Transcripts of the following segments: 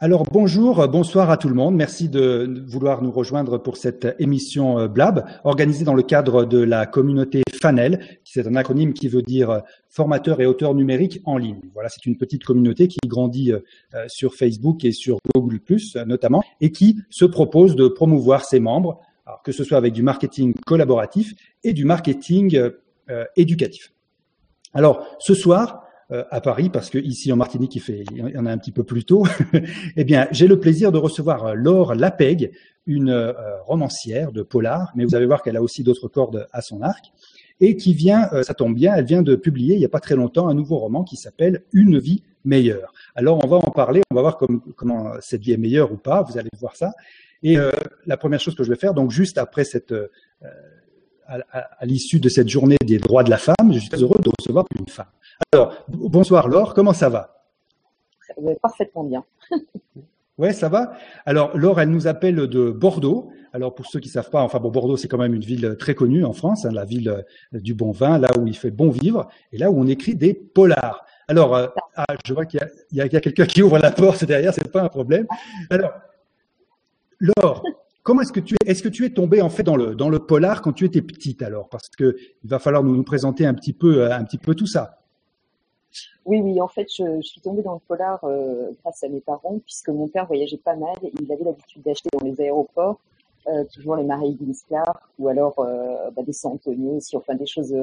Alors bonjour, bonsoir à tout le monde. Merci de vouloir nous rejoindre pour cette émission euh, Blab, organisée dans le cadre de la communauté FANEL, c'est un acronyme qui veut dire euh, formateur et auteur numérique en ligne. Voilà, c'est une petite communauté qui grandit euh, sur Facebook et sur Google notamment, et qui se propose de promouvoir ses membres, que ce soit avec du marketing collaboratif et du marketing éducatif. Alors ce soir, à Paris, parce que ici en Martinique, il, fait, il y en a un petit peu plus tôt, eh bien, j'ai le plaisir de recevoir euh, Laure Lapeg, une euh, romancière de polar, mais vous allez voir qu'elle a aussi d'autres cordes à son arc, et qui vient, ça tombe bien, elle vient de publier il n'y a pas très longtemps un nouveau roman qui s'appelle Une vie meilleure. Alors, on va en parler, on va voir comment cette vie est meilleure ou pas, vous allez voir ça. Et la première chose que je vais faire, donc juste après cette à, l'issue de cette journée des droits de la femme, je suis très heureux de recevoir une femme. Alors, bonsoir Laure, comment ça va? Parfaitement bien. Ouais, ça va? Alors, Laure, elle nous appelle de Bordeaux. Alors, pour ceux qui savent pas, enfin bon, Bordeaux, c'est quand même une ville très connue en France, hein, la ville euh, du bon vin, là où il fait bon vivre, et là où on écrit des polars. Alors, euh, ah, je vois qu'il y a, a quelqu'un qui ouvre la porte derrière, c'est pas un problème. Alors, Laure, Comment est-ce que tu es, est-ce que tu es tombé en fait dans le dans le polar quand tu étais petite alors? Parce que il va falloir nous, nous présenter un petit peu un petit peu tout ça. Oui, oui, en fait, je, suis tombée dans le polar euh, grâce à mes parents, puisque mon père voyageait pas mal et il avait l'habitude d'acheter dans les aéroports euh, toujours les Marais Clark ou alors euh, bah, des Santonio aussi, enfin des choses,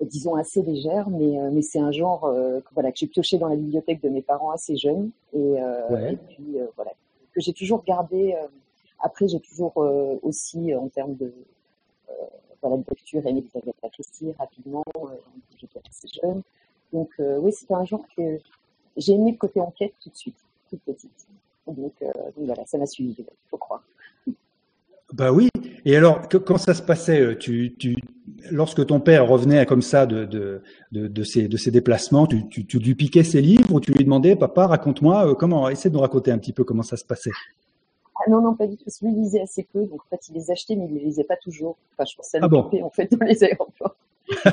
disons, assez légères, mais, mais c'est un genre que, voilà, que j'ai pioché dans la bibliothèque de mes parents assez jeunes et, et puis voilà, que j'ai toujours gardé après, j'ai toujours aussi, en termes de, voilà, de lecture, aimé Christie rapidement, euh, j'étais assez jeune. Donc oui, c'était un genre que j'ai aimé le côté enquête tout de suite, toute petite. Donc, voilà, ça m'a suivi, il faut croire. Bah oui. Et alors, quand ça se passait, tu, tu, lorsque ton père revenait comme ça de, de, de, de ses, de ses déplacements, tu, tu, tu lui piquais ses livres ou tu lui demandais, papa, raconte-moi comment, essaie de nous raconter un petit peu comment ça se passait. Ah non, non, pas du tout. Lui, il lisait assez peu. Donc, en fait, il les achetait, mais il les lisait pas toujours. Enfin, je pense à ah bon. en fait, dans les aéroports.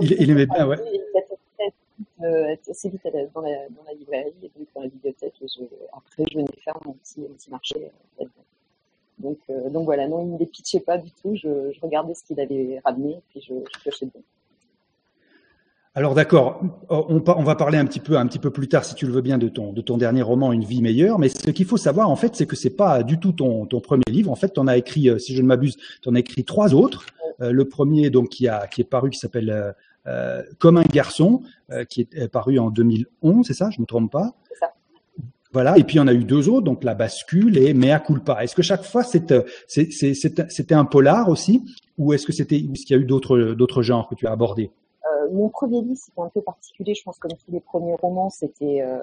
il, il, aimait bien, ouais. Il euh, assez vite dans, la, dans la librairie et donc dans la bibliothèque. Et je, après, je venais faire mon petit, mon petit marché. Euh, donc, euh, donc voilà, non, il ne les pitchait pas du tout. Je, je regardais ce qu'il avait ramené et puis je, je piochais dedans. Alors d'accord, on, va parler un petit peu un petit peu plus tard, si tu le veux bien, de ton de ton dernier roman, Une vie meilleure. Mais ce qu'il faut savoir en fait, c'est que c'est pas du tout ton ton premier livre. En fait, tu en as écrit, euh, si je ne m'abuse, tu en as écrit trois autres. Euh, le premier donc qui a qui est paru, qui s'appelle euh, Comme un garçon, qui est paru en 2011, c'est ça? Je me trompe pas? C'est ça. Voilà, et puis on a eu deux autres, donc La bascule et Mea culpa. Est-ce que chaque fois c'était c'était un polar aussi, ou est-ce que c'était est-ce qu'il y a eu d'autres d'autres genres que tu as abordés? Mon premier livre, c'était un peu particulier. Je pense comme tous les premiers romans, c'était, euh,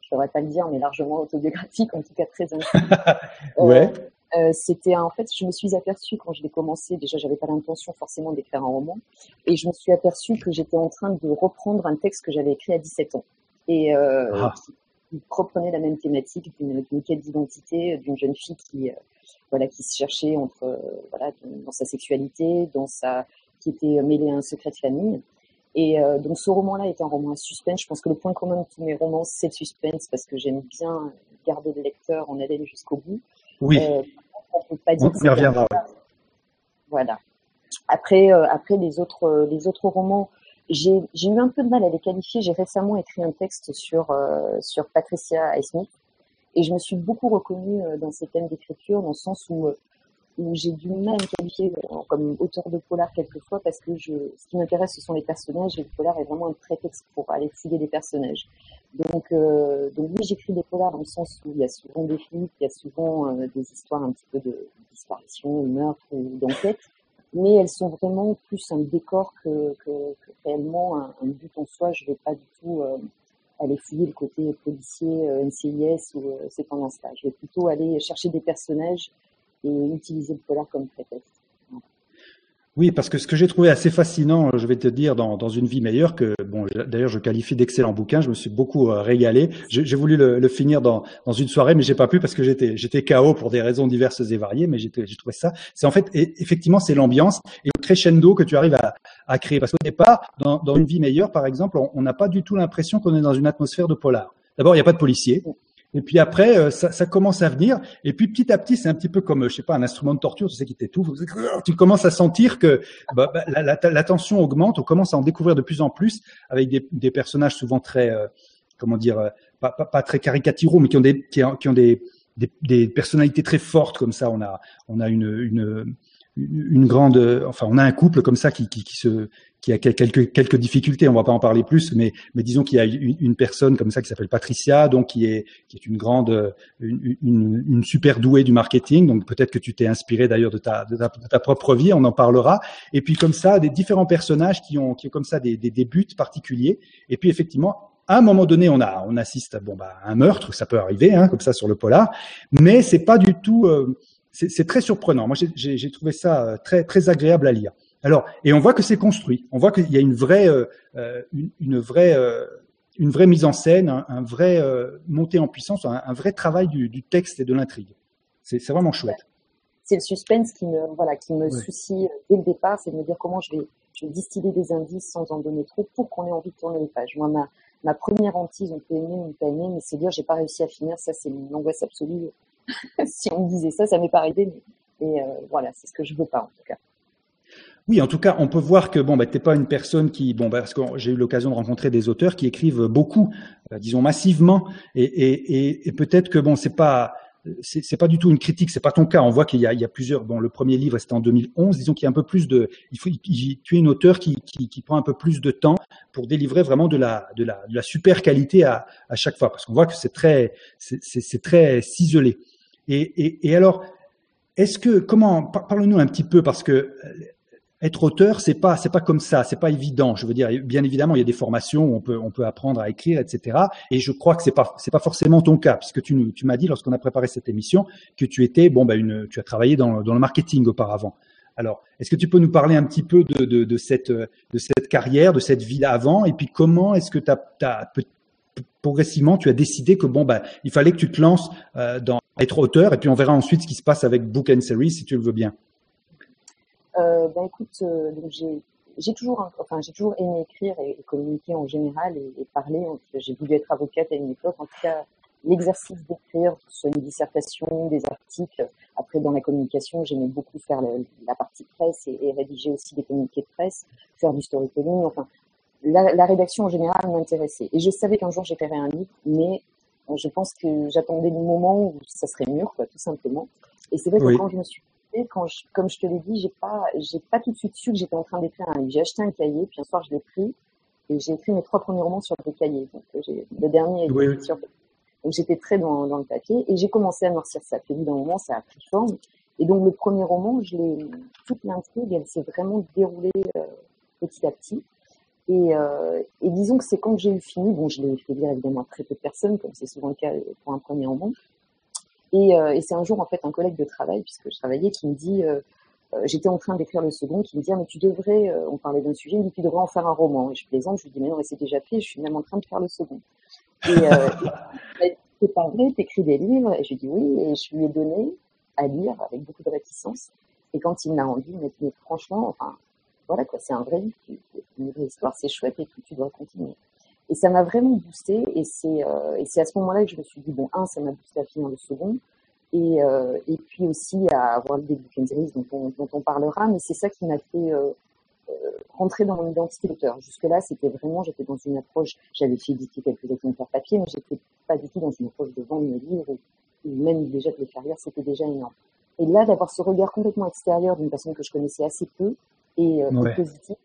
je devrais pas le dire, mais largement autobiographique, en tout cas très intime. ouais. Euh, euh, c'était en fait, je me suis aperçue quand je l'ai commencé, déjà j'avais pas l'intention forcément d'écrire un roman, et je me suis aperçue que j'étais en train de reprendre un texte que j'avais écrit à 17 ans, et euh, ah. qui, reprenait la même thématique d'une quête d'identité d'une jeune fille qui, voilà, qui se cherchait entre, voilà, dans sa sexualité, dans sa, qui était mêlée à un secret de famille, et euh, donc ce roman-là est un roman à suspense. Je pense que le point commun de tous mes romans, c'est le suspense parce que j'aime bien garder le lecteur en haleine jusqu'au bout. Oui. Euh, on peut pas dire. On y reviendra. Voilà. Après, euh, après les autres, euh, les autres romans, j'ai eu un peu de mal à les qualifier. J'ai récemment écrit un texte sur euh, sur Patricia Highsmith et je me suis beaucoup reconnue dans ces thèmes d'écriture, dans le sens où j'ai du mal à me qualifier euh, comme auteur de polar quelquefois parce que je, ce qui m'intéresse ce sont les personnages et le polar est vraiment un prétexte pour aller fouiller des personnages. Donc, euh, donc oui, j'écris des polars dans le sens où il y a souvent des flics, il y a souvent euh, des histoires un petit peu de disparition, de meurtre ou d'enquête, mais elles sont vraiment plus un décor que, que, que réellement un, but en soi. Je vais pas du tout euh, aller fouiller le côté policier, NCIS ou ces tendances-là. Je vais plutôt aller chercher des personnages et utiliser le polar comme prétexte. Oui, parce que ce que j'ai trouvé assez fascinant, je vais te dire, dans, dans une vie meilleure, que bon, d'ailleurs je qualifie d'excellent bouquin, je me suis beaucoup euh, régalé. J'ai voulu le, le, finir dans, dans une soirée, mais j'ai pas pu parce que j'étais j'étais KO pour des raisons diverses et variées, mais j'ai trouvé ça. C'est en fait, effectivement, c'est l'ambiance et le crescendo que tu arrives à, à créer. Parce qu'au départ, dans, dans une vie meilleure, par exemple, on n'a pas du tout l'impression qu'on est dans une atmosphère de polar. D'abord, il n'y a pas de policiers. Et puis après, euh, ça, commence à venir. Et puis petit à petit, c'est un petit peu comme, je sais pas, un instrument de torture, tu sais, qui t'étouffe. Tu commences à sentir que bah, bah, la, tension augmente. On commence à en découvrir de plus en plus avec des, personnages souvent très, euh, comment dire, euh, pas, très caricaturaux, mais qui ont des, qui, ont des, personnalités très fortes comme ça. On a, on a une, une, une grande, enfin, on a un couple comme ça qui se, qui a quelques quelques difficultés. On va pas en parler plus, mais mais disons qu'il y a une, une, personne comme ça qui s'appelle Patricia, donc qui est qui est une grande, une, une, une super douée du marketing. Donc peut-être que tu t'es inspiré d'ailleurs de ta, de ta, de ta propre vie. On en parlera. Et puis comme ça, des différents personnages qui ont qui ont comme ça des, des, des buts particuliers. Et puis effectivement, à un moment donné, on a, on assiste, bon bah, à un meurtre, ça peut arriver, hein, comme ça sur le polar, mais c'est pas du tout, euh, c'est très surprenant. Moi, j'ai trouvé ça euh, très très agréable à lire. Alors, et on voit que c'est construit. On voit qu'il y a une vraie, euh, euh une, une, vraie, euh, une vraie mise en scène, un, un vrai euh, montée en puissance, un, un vrai travail du, du, texte et de l'intrigue. C'est vraiment chouette. C'est le suspense qui me, voilà, qui me soucie dès le départ, c'est de me dire comment je vais, je vais distiller des indices sans en donner trop pour qu'on ait envie de tourner les pages. Moi, ma, ma première hantise, on peut aimer, on peut aimer, mais c'est dire j'ai pas réussi à finir, ça c'est une angoisse absolue. si on me disait ça, ça m'est pas arrivé, mais, et voilà, c'est ce que je veux pas en tout cas. Oui, en tout cas, on peut voir que bon, bah, t'es pas une personne qui, bon, bah, parce que j'ai eu l'occasion de rencontrer des auteurs qui écrivent beaucoup, euh, disons massivement, et, et, et, peut-être que bon, c'est pas, c'est pas du tout une critique, c'est pas ton cas. On voit qu'il y, y a, plusieurs. Bon, le premier livre c'était en 2011. Disons qu'il y a un peu plus de. Il faut. tu es une auteur qui, qui, qui, prend un peu plus de temps pour délivrer vraiment de la de la, de la super qualité à, à chaque fois, parce qu'on voit que c'est très c'est très ciselé. Et, et, et alors, est-ce que comment parle-nous un petit peu parce que être auteur, c'est pas c'est pas comme ça, c'est pas évident. Je veux dire, bien évidemment, il y a des formations où on peut on peut apprendre à écrire, etc. Et je crois que c'est pas c'est pas forcément ton cas, puisque tu tu m'as dit lorsqu'on a préparé cette émission que tu étais bon bah une tu as travaillé dans dans le marketing auparavant. Alors, est-ce que tu peux nous parler un petit peu de, de, de cette de cette carrière, de cette vie avant, et puis comment est-ce que tu as, progressivement tu as décidé que bon bah il fallait que tu te lances euh, dans être auteur, et puis on verra ensuite ce qui se passe avec Book and Series si tu le veux bien. Euh, ben écoute, euh, j'ai j'ai toujours, enfin, j'ai toujours aimé écrire et, communiquer en général et, et parler. J'ai voulu être avocate à une époque. En tout cas, l'exercice d'écrire, que ce soit une dissertation, des articles. Après, dans la communication, j'aimais beaucoup faire la partie presse et, et, rédiger aussi des communiqués de presse, faire du storytelling. Enfin, la, la rédaction en général m'intéressait. Et je savais qu'un jour j'écrirais un livre, mais je pense que j'attendais le moment où ça serait mûr, quoi, tout simplement. Et c'est vrai que oui. quand je me suis quand je, comme je te l'ai dit, j'ai pas, j'ai pas tout de suite su que j'étais en train d'écrire un livre. J'ai acheté un cahier, puis un soir je l'ai pris et j'ai écrit mes trois premiers romans sur des cahiers. Donc le dernier oui. sur donc j'étais très dans, dans, le papier et j'ai commencé à noircir ça. Puis d'un moment, ça a pris forme. Et donc le premier roman, je l'ai toute l'intrigue, elle s'est vraiment déroulée euh, petit à petit. Et, euh, et disons que c'est quand j'ai eu fini, bon, je l'ai fait lire évidemment à très peu de personnes, comme c'est souvent le cas pour un premier roman. Et, euh, et c'est un jour en fait un collègue de travail, puisque je travaillais, qui me dit, euh, euh j'étais en train d'écrire le second, qui me dit ah, mais tu devrais, on parlait d'un sujet, dit tu devrais en faire un roman. Et je plaisante, je lui dis mais non mais c'est déjà fait, je suis même en train de faire le second. Et, euh, c'est pas vrai, t'écris des livres. Et je lui dis oui, et je lui ai donné à lire avec beaucoup de réticence. Et quand il m'a rendu, il m'a dit mais franchement, enfin voilà quoi, c'est un vrai livre, une vraie histoire, c'est chouette et tout, tu dois continuer. Et ça m'a vraiment boosté. Et c'est et c'est à ce moment-là que je me suis dit bon, un, ça m'a boosté à finir le second. Et, euh, et puis aussi à avoir des bouquins series dont on, dont on parlera, mais c'est ça qui m'a fait euh, euh, rentrer dans mon identité d'auteur. Jusque-là, c'était vraiment, j'étais dans une approche, j'avais fait éditer quelques exemplaires papier, mais j'étais pas du tout dans une approche de vendre mes livres, ou, même déjà de les faire lire, c'était déjà énorme. Et là, d'avoir ce regard complètement extérieur d'une personne que je connaissais assez peu et, euh, ouais. et positif,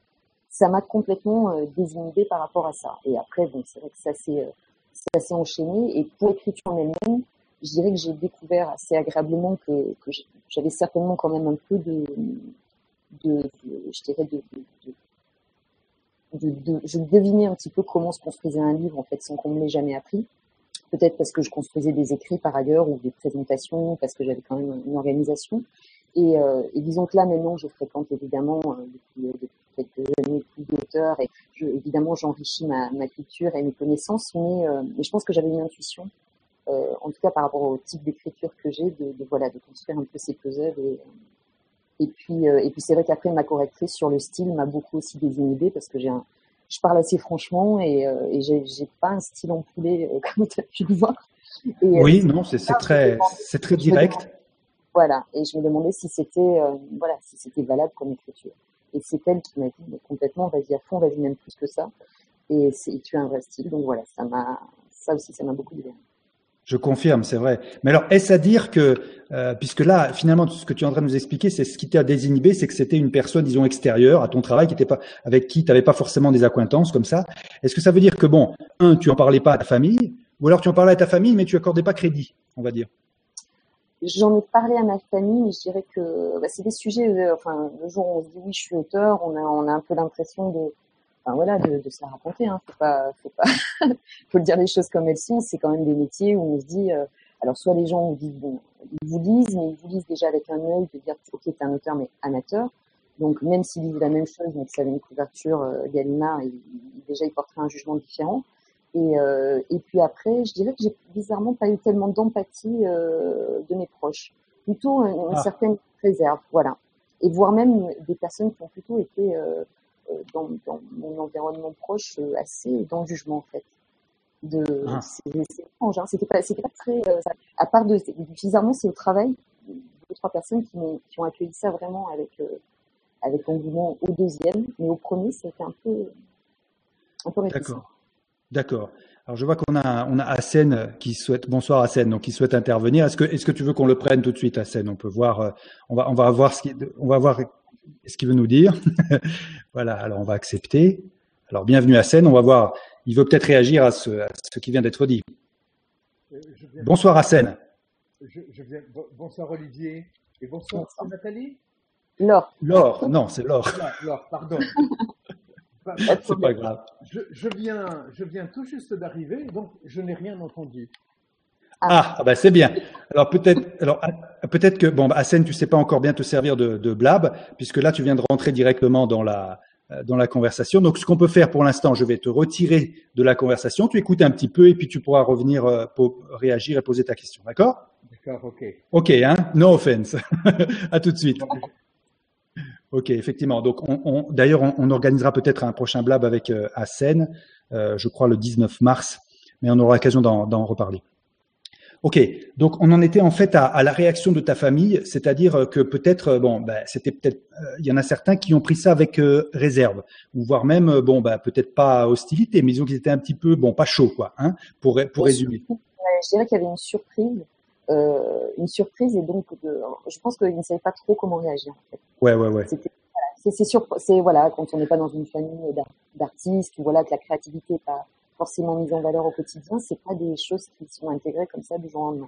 ça m'a complètement euh, désinhibée par rapport à ça. Et après, bon, c'est vrai que ça s'est, euh, ça s'est enchaîné. Et pour l'écriture en elle-même, je dirais que j'ai découvert assez agréablement que, j'avais certainement quand même un peu de, je dirais de, je devinais un petit peu comment se construisait un livre en fait sans qu'on me l'ait jamais appris. Peut-être parce que je construisais des écrits par ailleurs ou des présentations, parce que j'avais quand même une organisation. Et, euh, disons que là maintenant, je fréquente évidemment euh, depuis, depuis quelques années plus d'auteurs et évidemment j'enrichis ma, culture et mes connaissances, euh, mais je pense que j'avais une intuition, euh, en tout cas par rapport au type d'écriture que j'ai, de, de, voilà de construire un peu ces puzzles et et puis euh, et puis c'est vrai qu'après ma correctrice sur le style m'a beaucoup aussi désinhibée parce que j'ai un je parle assez franchement et, euh, et j'ai pas un style en poulet comme tu as pu le voir. oui, non, c'est très, c'est très direct. voilà, et je me demandais si c'était, voilà, si c'était valable comme écriture. Et c'est elle qui m'a dit complètement, vas-y à fond, vas-y même plus que ça. Et, tu as un vrai style, donc voilà, ça m'a, ça aussi, ça m'a beaucoup libéré. Je confirme, c'est vrai. Mais alors, est-ce à dire que, euh, puisque là, finalement, ce que tu es en train de nous expliquer, c'est ce qui t'a désinhibé, c'est que c'était une personne, disons, extérieure à ton travail, avec qui tu n'avais pas forcément des acquaintances comme ça. Est-ce que ça veut dire que, bon, un, tu en parlais pas à ta famille, ou alors tu en parlais à ta famille, mais tu accordais pas crédit, on va dire? J'en ai parlé à ma famille, mais je dirais que bah, c'est des sujets, euh, enfin, le jour où on se dit oui, je suis auteur, on a un peu l'impression de, enfin voilà, de, de se la raconter. Hein. Faut pas, faut pas, faut le dire les choses comme elles sont. C'est quand même des métiers où on se dit, euh, alors soit les gens vous disent bon, ils vous lisent, mais ils vous lisent déjà avec un œil de dire ok, t'es un auteur mais amateur. Donc même s'ils lisent la même chose, mais que ça avait une couverture euh, Gallimard, il, déjà ils porteraient un jugement différent. Et, euh, et puis après, je dirais que j'ai bizarrement pas eu tellement d'empathie euh, de mes proches, plutôt une, une ah. certaine réserve, voilà. Et voire même des personnes qui ont plutôt été euh, dans, dans, mon environnement proche euh, assez dans le jugement en fait. De, ah. C'est étrange, hein. c'était pas, c'était pas très. Euh, à part de, bizarrement, c'est au travail deux trois personnes qui, ont, qui ont accueilli ça vraiment avec avec engouement au deuxième, mais au premier, c'était un peu un peu réticent. D'accord. D'accord. Alors je vois qu'on a on a Hassen qui souhaite bonsoir Hassen donc qui souhaite intervenir. Est-ce que est-ce que tu veux qu'on le prenne tout de suite Hassen? On peut voir on va on va voir ce qui on va voir ce qu'il veut nous dire. voilà, alors on va accepter. Alors bienvenue à scène, on va voir, il veut peut-être réagir à ce, qui vient d'être dit. Euh, bonsoir à scène. bonsoir Olivier et bonsoir, Nathalie. Laure. Laure, non, c'est Laure. Laure, pardon. c'est pas grave. Je, viens, je viens tout juste d'arriver, donc je n'ai rien entendu. Ah, ah ben c'est bien. Alors peut-être, alors ah, peut-être que bon, Hassen, tu sais pas encore bien te servir de, de blab, puisque là tu viens de rentrer directement dans la euh, dans la conversation. Donc ce qu'on peut faire pour l'instant, je vais te retirer de la conversation. Tu écoutes un petit peu et puis tu pourras revenir euh, pour réagir et poser ta question. D'accord? D'accord, ok. Ok, hein? No offense. à tout de suite. Ok, effectivement. Donc, on, on d'ailleurs, on, on, organisera peut-être un prochain blab avec euh, euh, je crois le 19 mars, mais on aura l'occasion d'en reparler. Ok, donc on en était en fait à, à la réaction de ta famille, c'est-à-dire que peut-être, euh, bon, bah, c'était peut-être, euh, il y en a certains qui ont pris ça avec euh, réserve, ou voire même, bon, bah, peut-être pas hostilité, mais ils ont qu'ils étaient un petit peu, bon, pas chaud, quoi, hein, pour pour résumer. Je dirais qu'il y avait une surprise, euh, une surprise, et donc, de, je pense qu'ils ne savaient pas trop comment réagir. En fait. Ouais, ouais, ouais. C'est c'est voilà, quand on n'est pas dans une famille d'artistes, ou voilà, que la créativité n'est pas forcément mise en valeur au quotidien, c'est pas des choses qui sont intégrées comme ça du jour au lendemain.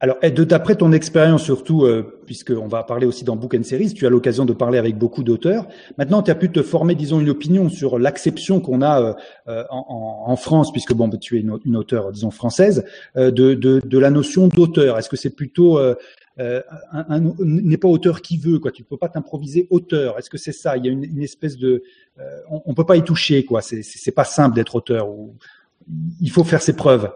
Alors, d'après ton expérience surtout, euh, puisqu'on va parler aussi dans Book and Series, tu as l'occasion de parler avec beaucoup d'auteurs. Maintenant, tu as pu te former, disons, une opinion sur l'acception qu'on a euh, euh, en, France, puisque bon, tu es une, auteure, disons, française, euh, de, de, la notion d'auteur. Est-ce que c'est plutôt euh, n'est pas auteur qui veut, quoi. Tu peux pas t'improviser auteur. Est-ce que c'est ça? Il y a une, espèce de, on, on, peut pas y toucher, quoi. C'est, pas simple d'être auteur. Ou, il faut faire ses preuves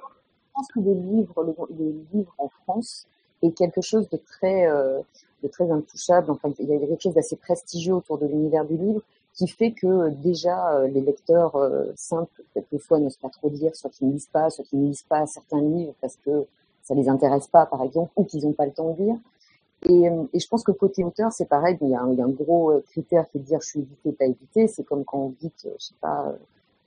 pense que le livre, le, livre en France est quelque chose de très, euh, de très intouchable. Enfin, il y a quelque chose d'assez prestigieux autour de l'univers du livre qui fait que euh, déjà euh, les lecteurs simples, quelquefois, n'osent pas trop dire, soit qu'ils ne lisent pas, soit qu'ils ne lisent pas certains livres parce que ça les intéresse pas, par exemple, ou qu'ils n'ont pas le temps de lire. Et, je pense que côté auteur, c'est pareil. Il y, a un, gros critère qui est de dire je suis édité, pas édité. C'est comme quand on dit, je sais pas,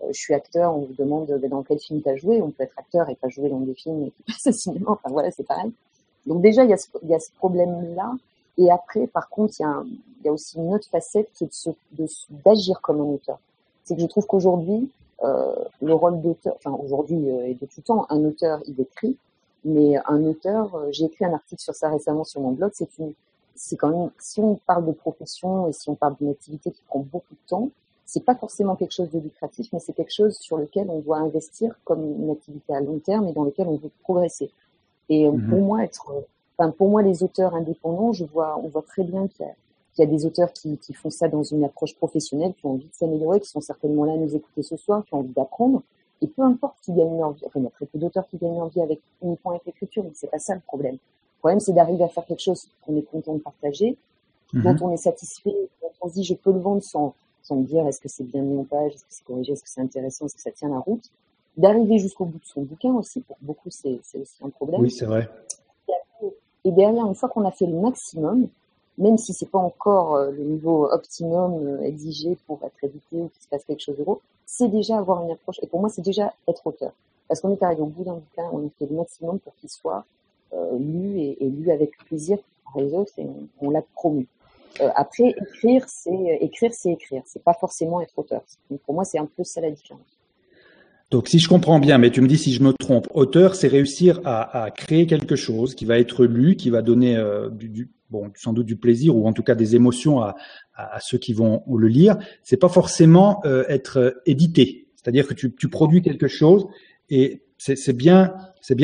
euh, je suis acteur, on vous demande dans quel film tu as joué, on peut être acteur et pas jouer dans des films et passer cinéma, enfin voilà, c'est pareil. Donc déjà, il y a ce, problème-là. Et après, par contre, il y, a aussi une autre facette qui est d'agir comme un auteur. C'est que je trouve qu'aujourd'hui, euh, le rôle d'auteur, enfin aujourd'hui euh, et de tout temps, un auteur, il écrit, mais un auteur, euh, j'ai écrit un article sur ça récemment sur mon blog, c'est une, c'est quand même, si on parle de profession et si on parle d'une activité qui prend beaucoup de temps, c'est pas forcément quelque chose de lucratif, mais c'est quelque chose sur lequel on doit investir comme une activité à long terme et dans lequel on veut progresser. Et euh, pour mhm. moi, être, enfin pour moi, les auteurs indépendants, je vois, on voit très bien qu'il y, y a, des auteurs qui, qui, font ça dans une approche professionnelle, qui ont envie de s'améliorer, qui sont certainement là à nous écouter ce soir, qui ont envie d'apprendre. Et peu importe qui gagnent leur vie, enfin il y a très peu d'auteurs qui gagnent leur vie avec uniquement avec l'écriture, mais c'est pas ça le problème. Le problème, c'est d'arriver à faire quelque chose qu'on est content de partager, mhm. dont on est satisfait, dont on se dit je peux le vendre sans sans me dire est-ce que c'est bien mis en page, est-ce que c'est corrigé, est-ce que c'est intéressant, est-ce que ça tient la route. d'arriver jusqu'au bout de son bouquin aussi. Pour beaucoup, c'est aussi un problème. Oui, c'est vrai. Et derrière, une fois qu'on a fait le maximum, même si c'est pas encore euh, le niveau optimum euh, exigé pour être édité ou qu'il se passe quelque chose de gros, c'est déjà avoir une approche. Et pour moi, c'est déjà être auteur. Parce qu'on est arrivé au bout d'un bouquin, on a fait le maximum pour qu'il soit euh, lu et, lu avec plaisir par les autres et on, l'a promu. après, écrire, c'est écrire, c'est écrire. C'est pas forcément être auteur. Donc pour moi, c'est un peu ça la différence. Donc, si je comprends bien, mais tu me dis si je me trompe, auteur, c'est réussir à, créer quelque chose qui va être lu, qui va donner euh, du, bon, sans doute du plaisir ou en tout cas des émotions à, ceux qui vont le lire. C'est pas forcément euh, être euh, édité, c'est-à-dire que tu, produis quelque chose et c'est bien,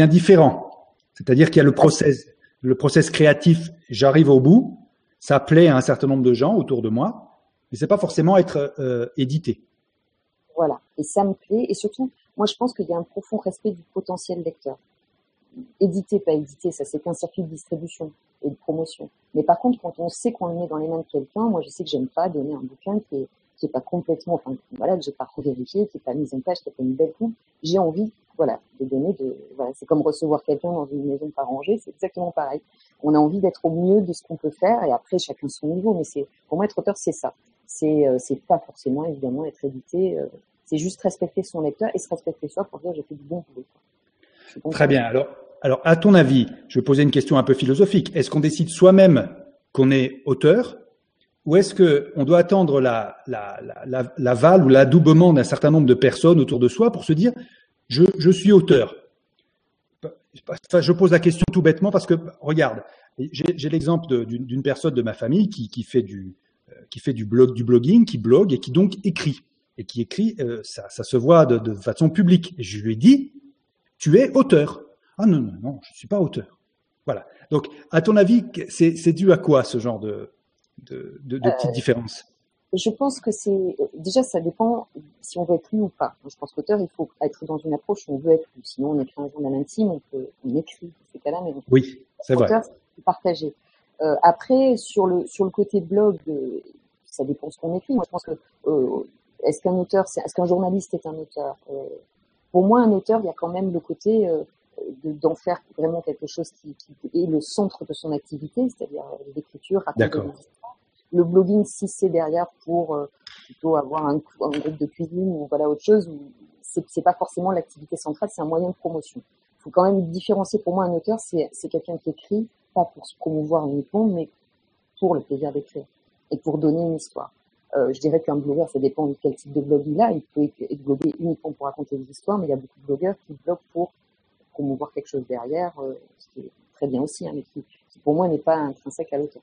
différent. C'est-à-dire qu'il y a le process, le créatif. J'arrive au bout, ça plaît à un certain nombre de gens autour de moi, mais c'est pas forcément être édité. Voilà. Et ça me plaît. Et surtout, moi, je pense qu'il y a un profond respect du potentiel lecteur. Éditer, pas éditer, ça c'est qu'un circuit de distribution et de promotion. Mais par contre, quand on sait qu'on le met dans les mains de quelqu'un, moi, je sais que j'aime pas donner un bouquin qui est qui est pas complètement, enfin, voilà, que j'ai pas vérifié, qui est pas mis en page, qui a pas une belle coupe. J'ai envie, voilà, de donner de, voilà, c'est comme recevoir quelqu'un dans une maison pas rangée, c'est exactement pareil. On a envie d'être au mieux de ce qu'on peut faire et après, chacun son niveau. Mais c'est, pour moi, être auteur, c'est ça c'est euh, c'est pas forcément évidemment être édité. Euh, c'est juste respecter son lecteur et se respecter soi pour dire j'ai fait du bon boulot. Très bien. Alors, alors, à ton avis, je vais poser une question un peu philosophique. Est-ce qu'on décide soi-même qu'on est auteur ou est-ce qu'on doit attendre la, la, la, l'aval ou l'adoubement d'un certain nombre de personnes autour de soi pour se dire je, suis auteur? Je pose la question tout bêtement parce que, regarde, j'ai, l'exemple d'une personne de ma famille qui, qui fait du, blog, du blogging, qui blogue et qui donc écrit et qui écrit, euh, ça, se voit de, façon publique. Je lui ai dit, tu es auteur. Ah non non non, je suis pas auteur. Voilà. Donc, à ton avis, c'est dû à quoi ce genre de de, de, de petites euh, différences? Je pense que c'est déjà ça dépend si on veut être lu ou pas. Je pense qu'auteur, il faut être dans une approche où on veut être lu. Sinon, on écrit un journal intime, on peut on écrit ces cas-là, mais oui, c'est vrai. C'est partagé. Euh, après, sur le sur le côté blog, euh, ça dépend ce qu'on écrit. Moi, je pense que est-ce qu'un auteur, est-ce qu'un journaliste est un auteur? Pour moi, un auteur, il y a quand même le côté euh, d'en faire vraiment quelque chose qui, qui, est le centre de son activité, c'est-à-dire l'écriture, raconter Le blogging, si c'est derrière pour plutôt avoir un, un, groupe de cuisine ou voilà autre chose, c'est pas forcément l'activité centrale, c'est un moyen de promotion. Il faut quand même différencier. Pour moi, un auteur, c'est quelqu'un qui écrit pas pour se promouvoir uniquement, mais pour le plaisir d'écrire et pour donner une histoire. Euh, je dirais qu'un blogueur, ça dépend de quel type de blog il a. Il peut bloguer uniquement pour raconter des histoires, mais il y a beaucoup de blogueurs qui bloguent pour promouvoir quelque chose derrière, euh, ce qui est très bien aussi, hein, mais qui, pour moi n'est pas intrinsèque à l'auteur.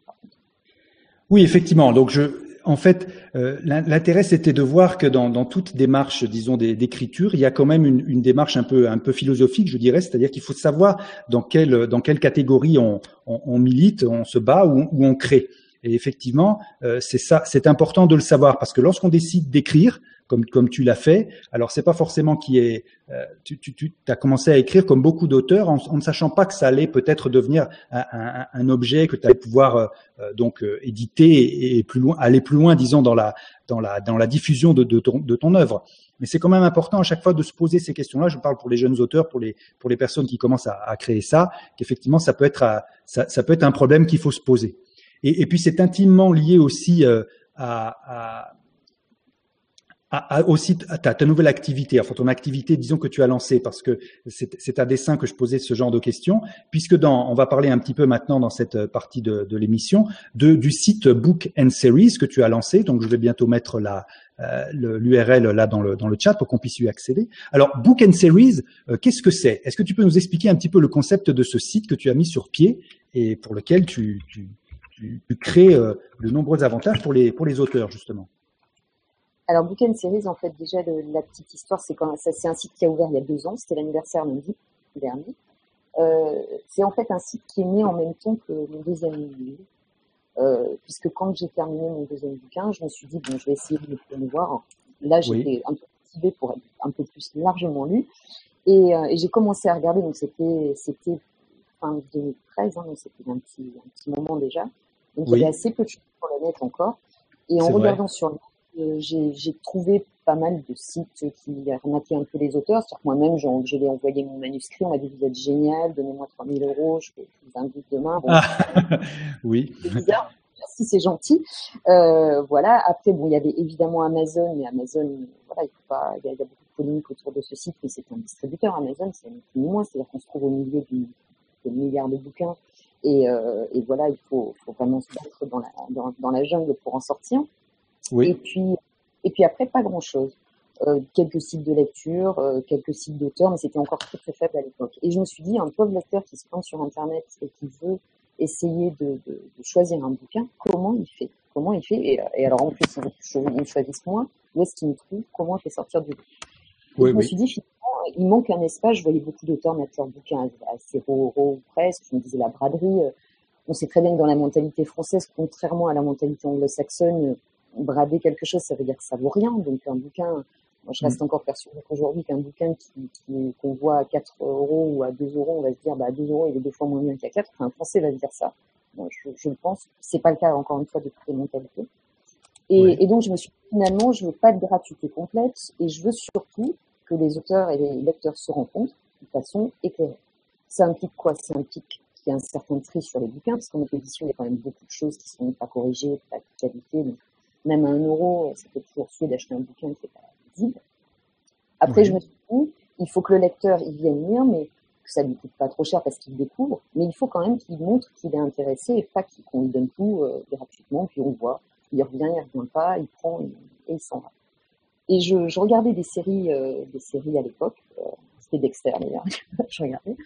Oui, effectivement. Donc, je, en fait, euh, l'intérêt c'était de voir que dans, toute démarche, disons, d'écriture, il y a quand même une, démarche un peu, un peu philosophique, je dirais, c'est-à-dire qu'il faut savoir dans quelle, dans quelle catégorie on, milite, on se bat ou, ou on crée. Et effectivement, euh, c'est ça, c'est important de le savoir parce que lorsqu'on décide d'écrire, comme comme tu l'as fait, alors c'est pas forcément qui est, euh, tu, tu, tu as commencé à écrire comme beaucoup d'auteurs en, en, ne sachant pas que ça allait peut-être devenir un, un, un, objet que tu allais pouvoir euh, donc éditer et, plus loin, aller plus loin, disons dans la dans la dans la diffusion de, de ton de ton œuvre. Mais c'est quand même important à chaque fois de se poser ces questions-là. Je parle pour les jeunes auteurs, pour les pour les personnes qui commencent à, à créer ça, qu'effectivement ça peut être ça, ça peut être un problème qu'il faut se poser. Et, et puis c'est intimement lié aussi euh, à, à aussi ta, nouvelle activité, enfin ton activité, disons que tu as lancée, parce que c'est à dessein que je posais ce genre de questions, puisque dans, on va parler un petit peu maintenant dans cette partie de, de l'émission de du site Book and Series que tu as lancé. Donc je vais bientôt mettre la euh, l'URL là dans le dans le chat pour qu'on puisse y accéder. Alors Book and Series, euh, qu'est-ce que c'est? Est-ce que tu peux nous expliquer un petit peu le concept de ce site que tu as mis sur pied et pour lequel tu, tu tu, crées euh, de nombreux avantages pour les, pour les auteurs, justement? Alors, Book Series, en fait, déjà, la petite histoire, c'est quand c'est un site qui a ouvert il y a deux ans, c'était l'anniversaire lundi dernier. Euh, c'est en fait un site qui est né en même temps que mon deuxième livre, euh, puisque quand j'ai terminé mon deuxième bouquin, je me suis dit, bon, je vais essayer de le promouvoir. Là, j'étais un peu motivée pour être un peu plus largement lu. Et, euh, et j'ai commencé à regarder, donc c'était, c'était fin 2013, hein, donc c'était un petit, un petit moment déjà. Donc il y avait assez peu de choses sur le net encore. Et en regardant sur le j'ai trouvé pas mal de sites qui arnaquaient un peu les auteurs. C'est-à-dire que moi-même, je l'ai envoyé mon manuscrit, on m'a dit vous êtes génial, donnez-moi 3000 euros, je vous invite demain. Bon, ah, oui. C'est bizarre. Merci, c'est gentil. Euh, voilà. Après, bon, il y avait évidemment Amazon, mais Amazon, voilà, il faut pas, il y, a, beaucoup de polémiques autour de ce site, mais c'est un distributeur. Amazon, c'est ni moins, c'est-à-dire qu'on se trouve au milieu du, de milliards de bouquins. Et, euh, et voilà, il faut, faut, vraiment se battre dans la, dans, dans la jungle pour en sortir. Oui. Et puis, et puis après, pas grand-chose. Euh, quelques sites de lecture, euh, quelques sites d'auteurs, mais c'était encore très très faible à l'époque. Et je me suis dit, un pauvre lecteur qui se plante sur Internet et qui veut essayer de, de, de, choisir un bouquin, comment il fait? Comment il fait? Et, et, alors en plus, il me choisisse moi, où est-ce qu'il me trouve? Comment je fais sortir du oui, Je me suis dit, finalement, il manque un espace. Je voyais beaucoup d'auteurs mettre leurs bouquins à, à 0 euros ou presque. Je me disais, la braderie, euh, on sait très bien que dans la mentalité française, contrairement à la mentalité anglo-saxonne, brader quelque chose, ça veut dire que ça vaut rien. Donc un bouquin, moi je reste mmh. encore persuadée qu'aujourd'hui qu'un bouquin qui, qui, qu'on voit à 4 euros ou à 2 euros, on va se dire bah à 2 euros il est deux fois moins bien qu'à 4. Enfin, un Français va se dire ça. Moi, je, je le pense. C'est pas le cas encore une fois de toutes les mentalités. Et, oui. et, donc je me suis dit, finalement je veux pas de gratuité complète et je veux surtout que les auteurs et les lecteurs se rencontrent de façon éclairée. Ça implique quoi? Ça implique qu'il y a un certain tri sur les bouquins parce qu'en édition il y a quand même beaucoup de choses qui sont pas corrigées, pas de qualité. Donc même à un euro, ça fait toujours suer d'acheter un bouquin qui n'est pas visible. Après, oui. je me suis dit, il faut que le lecteur, il vienne lire, mais que ça lui coûte pas trop cher parce qu'il découvre, mais il faut quand même qu'il montre qu'il est intéressé et pas qu'on lui donne tout euh, gratuitement, puis on voit, il revient, il revient pas, il prend et, il s'en va. Et je, je, regardais des séries, euh, des séries à l'époque, euh, c'était Dexter d'ailleurs, je regardais,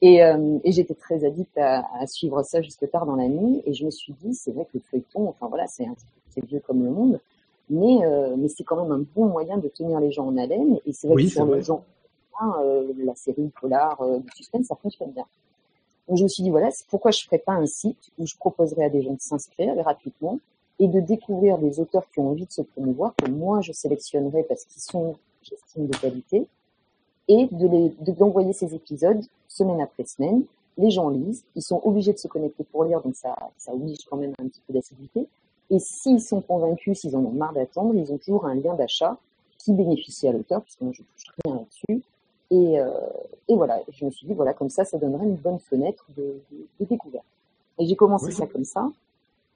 et, euh, et j'étais très addict à, à, suivre ça jusque tard dans la nuit, et je me suis dit, c'est vrai que le feuilleton, enfin voilà, c'est un c'est vieux comme le monde, mais, euh, mais c'est quand même un bon moyen de tenir les gens en haleine. Et c'est vrai oui, que sur le genre, euh, la série polar, euh, du suspense, ça fonctionne bien. Donc je me suis dit, voilà, c'est pourquoi je ne ferais pas un site où je proposerais à des gens de s'inscrire gratuitement et de découvrir des auteurs qui ont envie de se promouvoir, que moi je sélectionnerai parce qu'ils sont, j'estime, de qualité, et de les, de, d'envoyer ces épisodes semaine après semaine. Les gens lisent, ils sont obligés de se connecter pour lire, donc ça, ça oblige quand même un petit peu d'assiduité. Et s'ils sont convaincus, s'ils en ont marre d'attendre, ils ont toujours un lien d'achat qui bénéficie à l'auteur, puisque moi je touche rien là-dessus. Et, euh, et voilà, je me suis dit, voilà, comme ça, ça donnerait une bonne fenêtre de, de, de découverte. Et j'ai commencé oui. ça comme ça.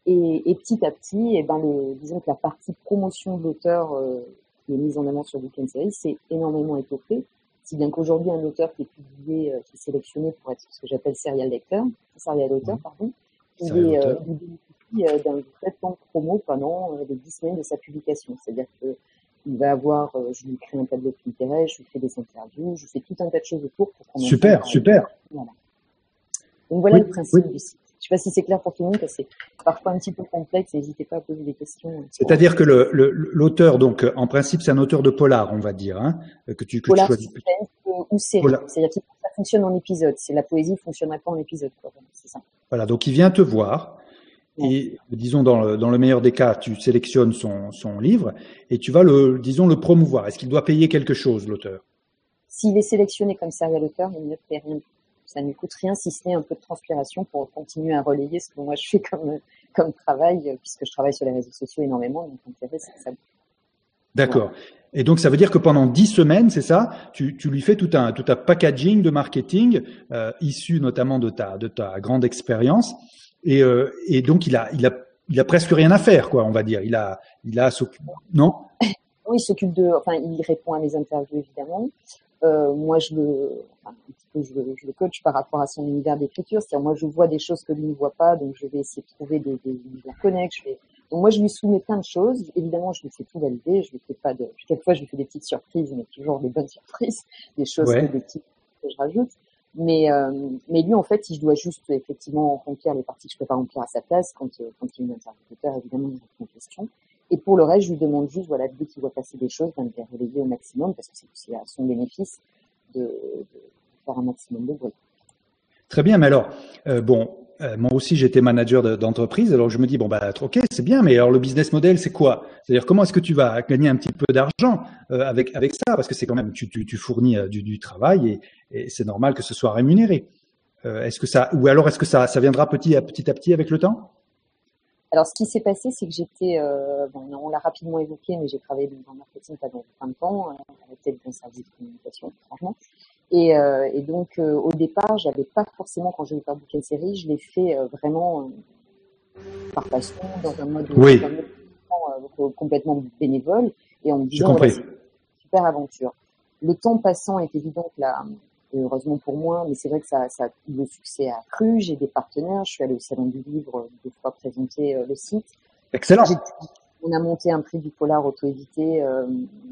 Et, et, petit à petit, et eh ben le, disons que la partie promotion de l'auteur euh, qui est mise en avant sur Weekend Series s'est énormément étoffée. Si bien qu'aujourd'hui, un auteur qui est publié, euh, qui est sélectionné pour être ce que j'appelle serial lecteur, serial auteur, pardon, il est, euh, d'un vrai plan de promo pendant les dix semaines de sa publication. C'est-à-dire que il va avoir, euh, je lui crée un tableau Pinterest, je lui fais des interviews, je fais tout un tas de choses autour pour qu'on Super, super. Voilà. Donc voilà oui, le principe oui. du site. Je sais pas si c'est clair pour tout le monde, parce que c'est parfois un petit peu complexe, n'hésitez pas à poser des questions. C'est-à-dire que l'auteur, donc, en principe, c'est un auteur de polar, on va dire, hein, que tu, que polar, tu choisis. ou série. C'est-à-dire que ça fonctionne en épisode. C'est la poésie fonctionnerait pas en épisode, ça. Voilà. Donc, il vient te voir. Et disons dans le, dans le meilleur des cas, tu sélectionnes son, son livre et tu vas le, disons, le promouvoir. Est-ce qu'il doit payer quelque chose, l'auteur? S'il est sélectionné comme serial auteur, il ne paie rien. Ça ne coûte rien si ce n'est un peu de transpiration pour continuer à relayer ce que moi je fais comme, comme travail, puisque je travaille sur les réseaux sociaux énormément. Donc l'intérêt, c'est que ça. D'accord. Et donc ça veut dire que pendant dix semaines, c'est ça, tu, tu, lui fais tout un, tout un packaging de marketing euh, issu notamment de ta, de ta grande expérience. Et, euh, et, donc il a, il a, il a presque rien à faire, quoi, on va dire. Il a, il a non? Oui, il s'occupe de, enfin, il répond à mes interviews évidemment. Euh, moi, je le, enfin, je le, je le coach par rapport à son univers d'écriture. C'est-à-dire, moi, je vois des choses que lui ne voit pas, donc je vais essayer de trouver des, des. Je vais, donc moi, je lui soumets plein de choses. Évidemment, je lui fais tout valider. Je lui fais pas de, quelquefois, je lui fais des petites surprises, mais toujours des bonnes surprises, des choses ouais. que, des petites que je rajoute. Mais, euh, mais lui, en fait, si je dois juste effectivement remplir les parties que je peux pas remplir à sa place, quand, euh, quand il est interlocuteur, évidemment, il répond aux questions. Et pour le reste, je lui demande juste, voilà, dès qu'il voit passer des choses, ben, de les relayer au maximum, parce que c'est aussi à son bénéfice de, faire un maximum de bruit. Très bien, mais alors, euh, bon, euh, moi aussi j'étais manager d'entreprise, alors je me dis bon bah ok c'est bien, mais alors le business model c'est quoi? C'est-à-dire comment est-ce que tu vas gagner un petit peu d'argent euh, avec avec ça? Parce que c'est quand même tu, tu, fournis du, du, travail et, et c'est normal que ce soit rémunéré. est-ce que ça ou alors est-ce que ça ça viendra petit à petit à petit avec le temps? Alors, ce qui s'est passé, c'est que j'étais, euh, bon, on l'a rapidement évoqué, mais j'ai travaillé dans le marketing pendant plein de temps, euh, avec peut-être un service de communication, franchement. Et, euh, et donc, euh, au départ, j'avais pas forcément, quand je vais faire bouquin de série, je l'ai fait euh, vraiment euh, par passion, dans un mode, Oui. dans un mode, euh, complètement bénévole, et en me disant, voilà, une super aventure. Le temps passant est évident que là, et heureusement pour moi, mais c'est vrai que ça, ça, le succès a cru. J'ai des partenaires. Je suis allée au salon du livre euh, deux fois présenter euh, le site. Excellent. On a monté un prix du polar auto-édité. euh,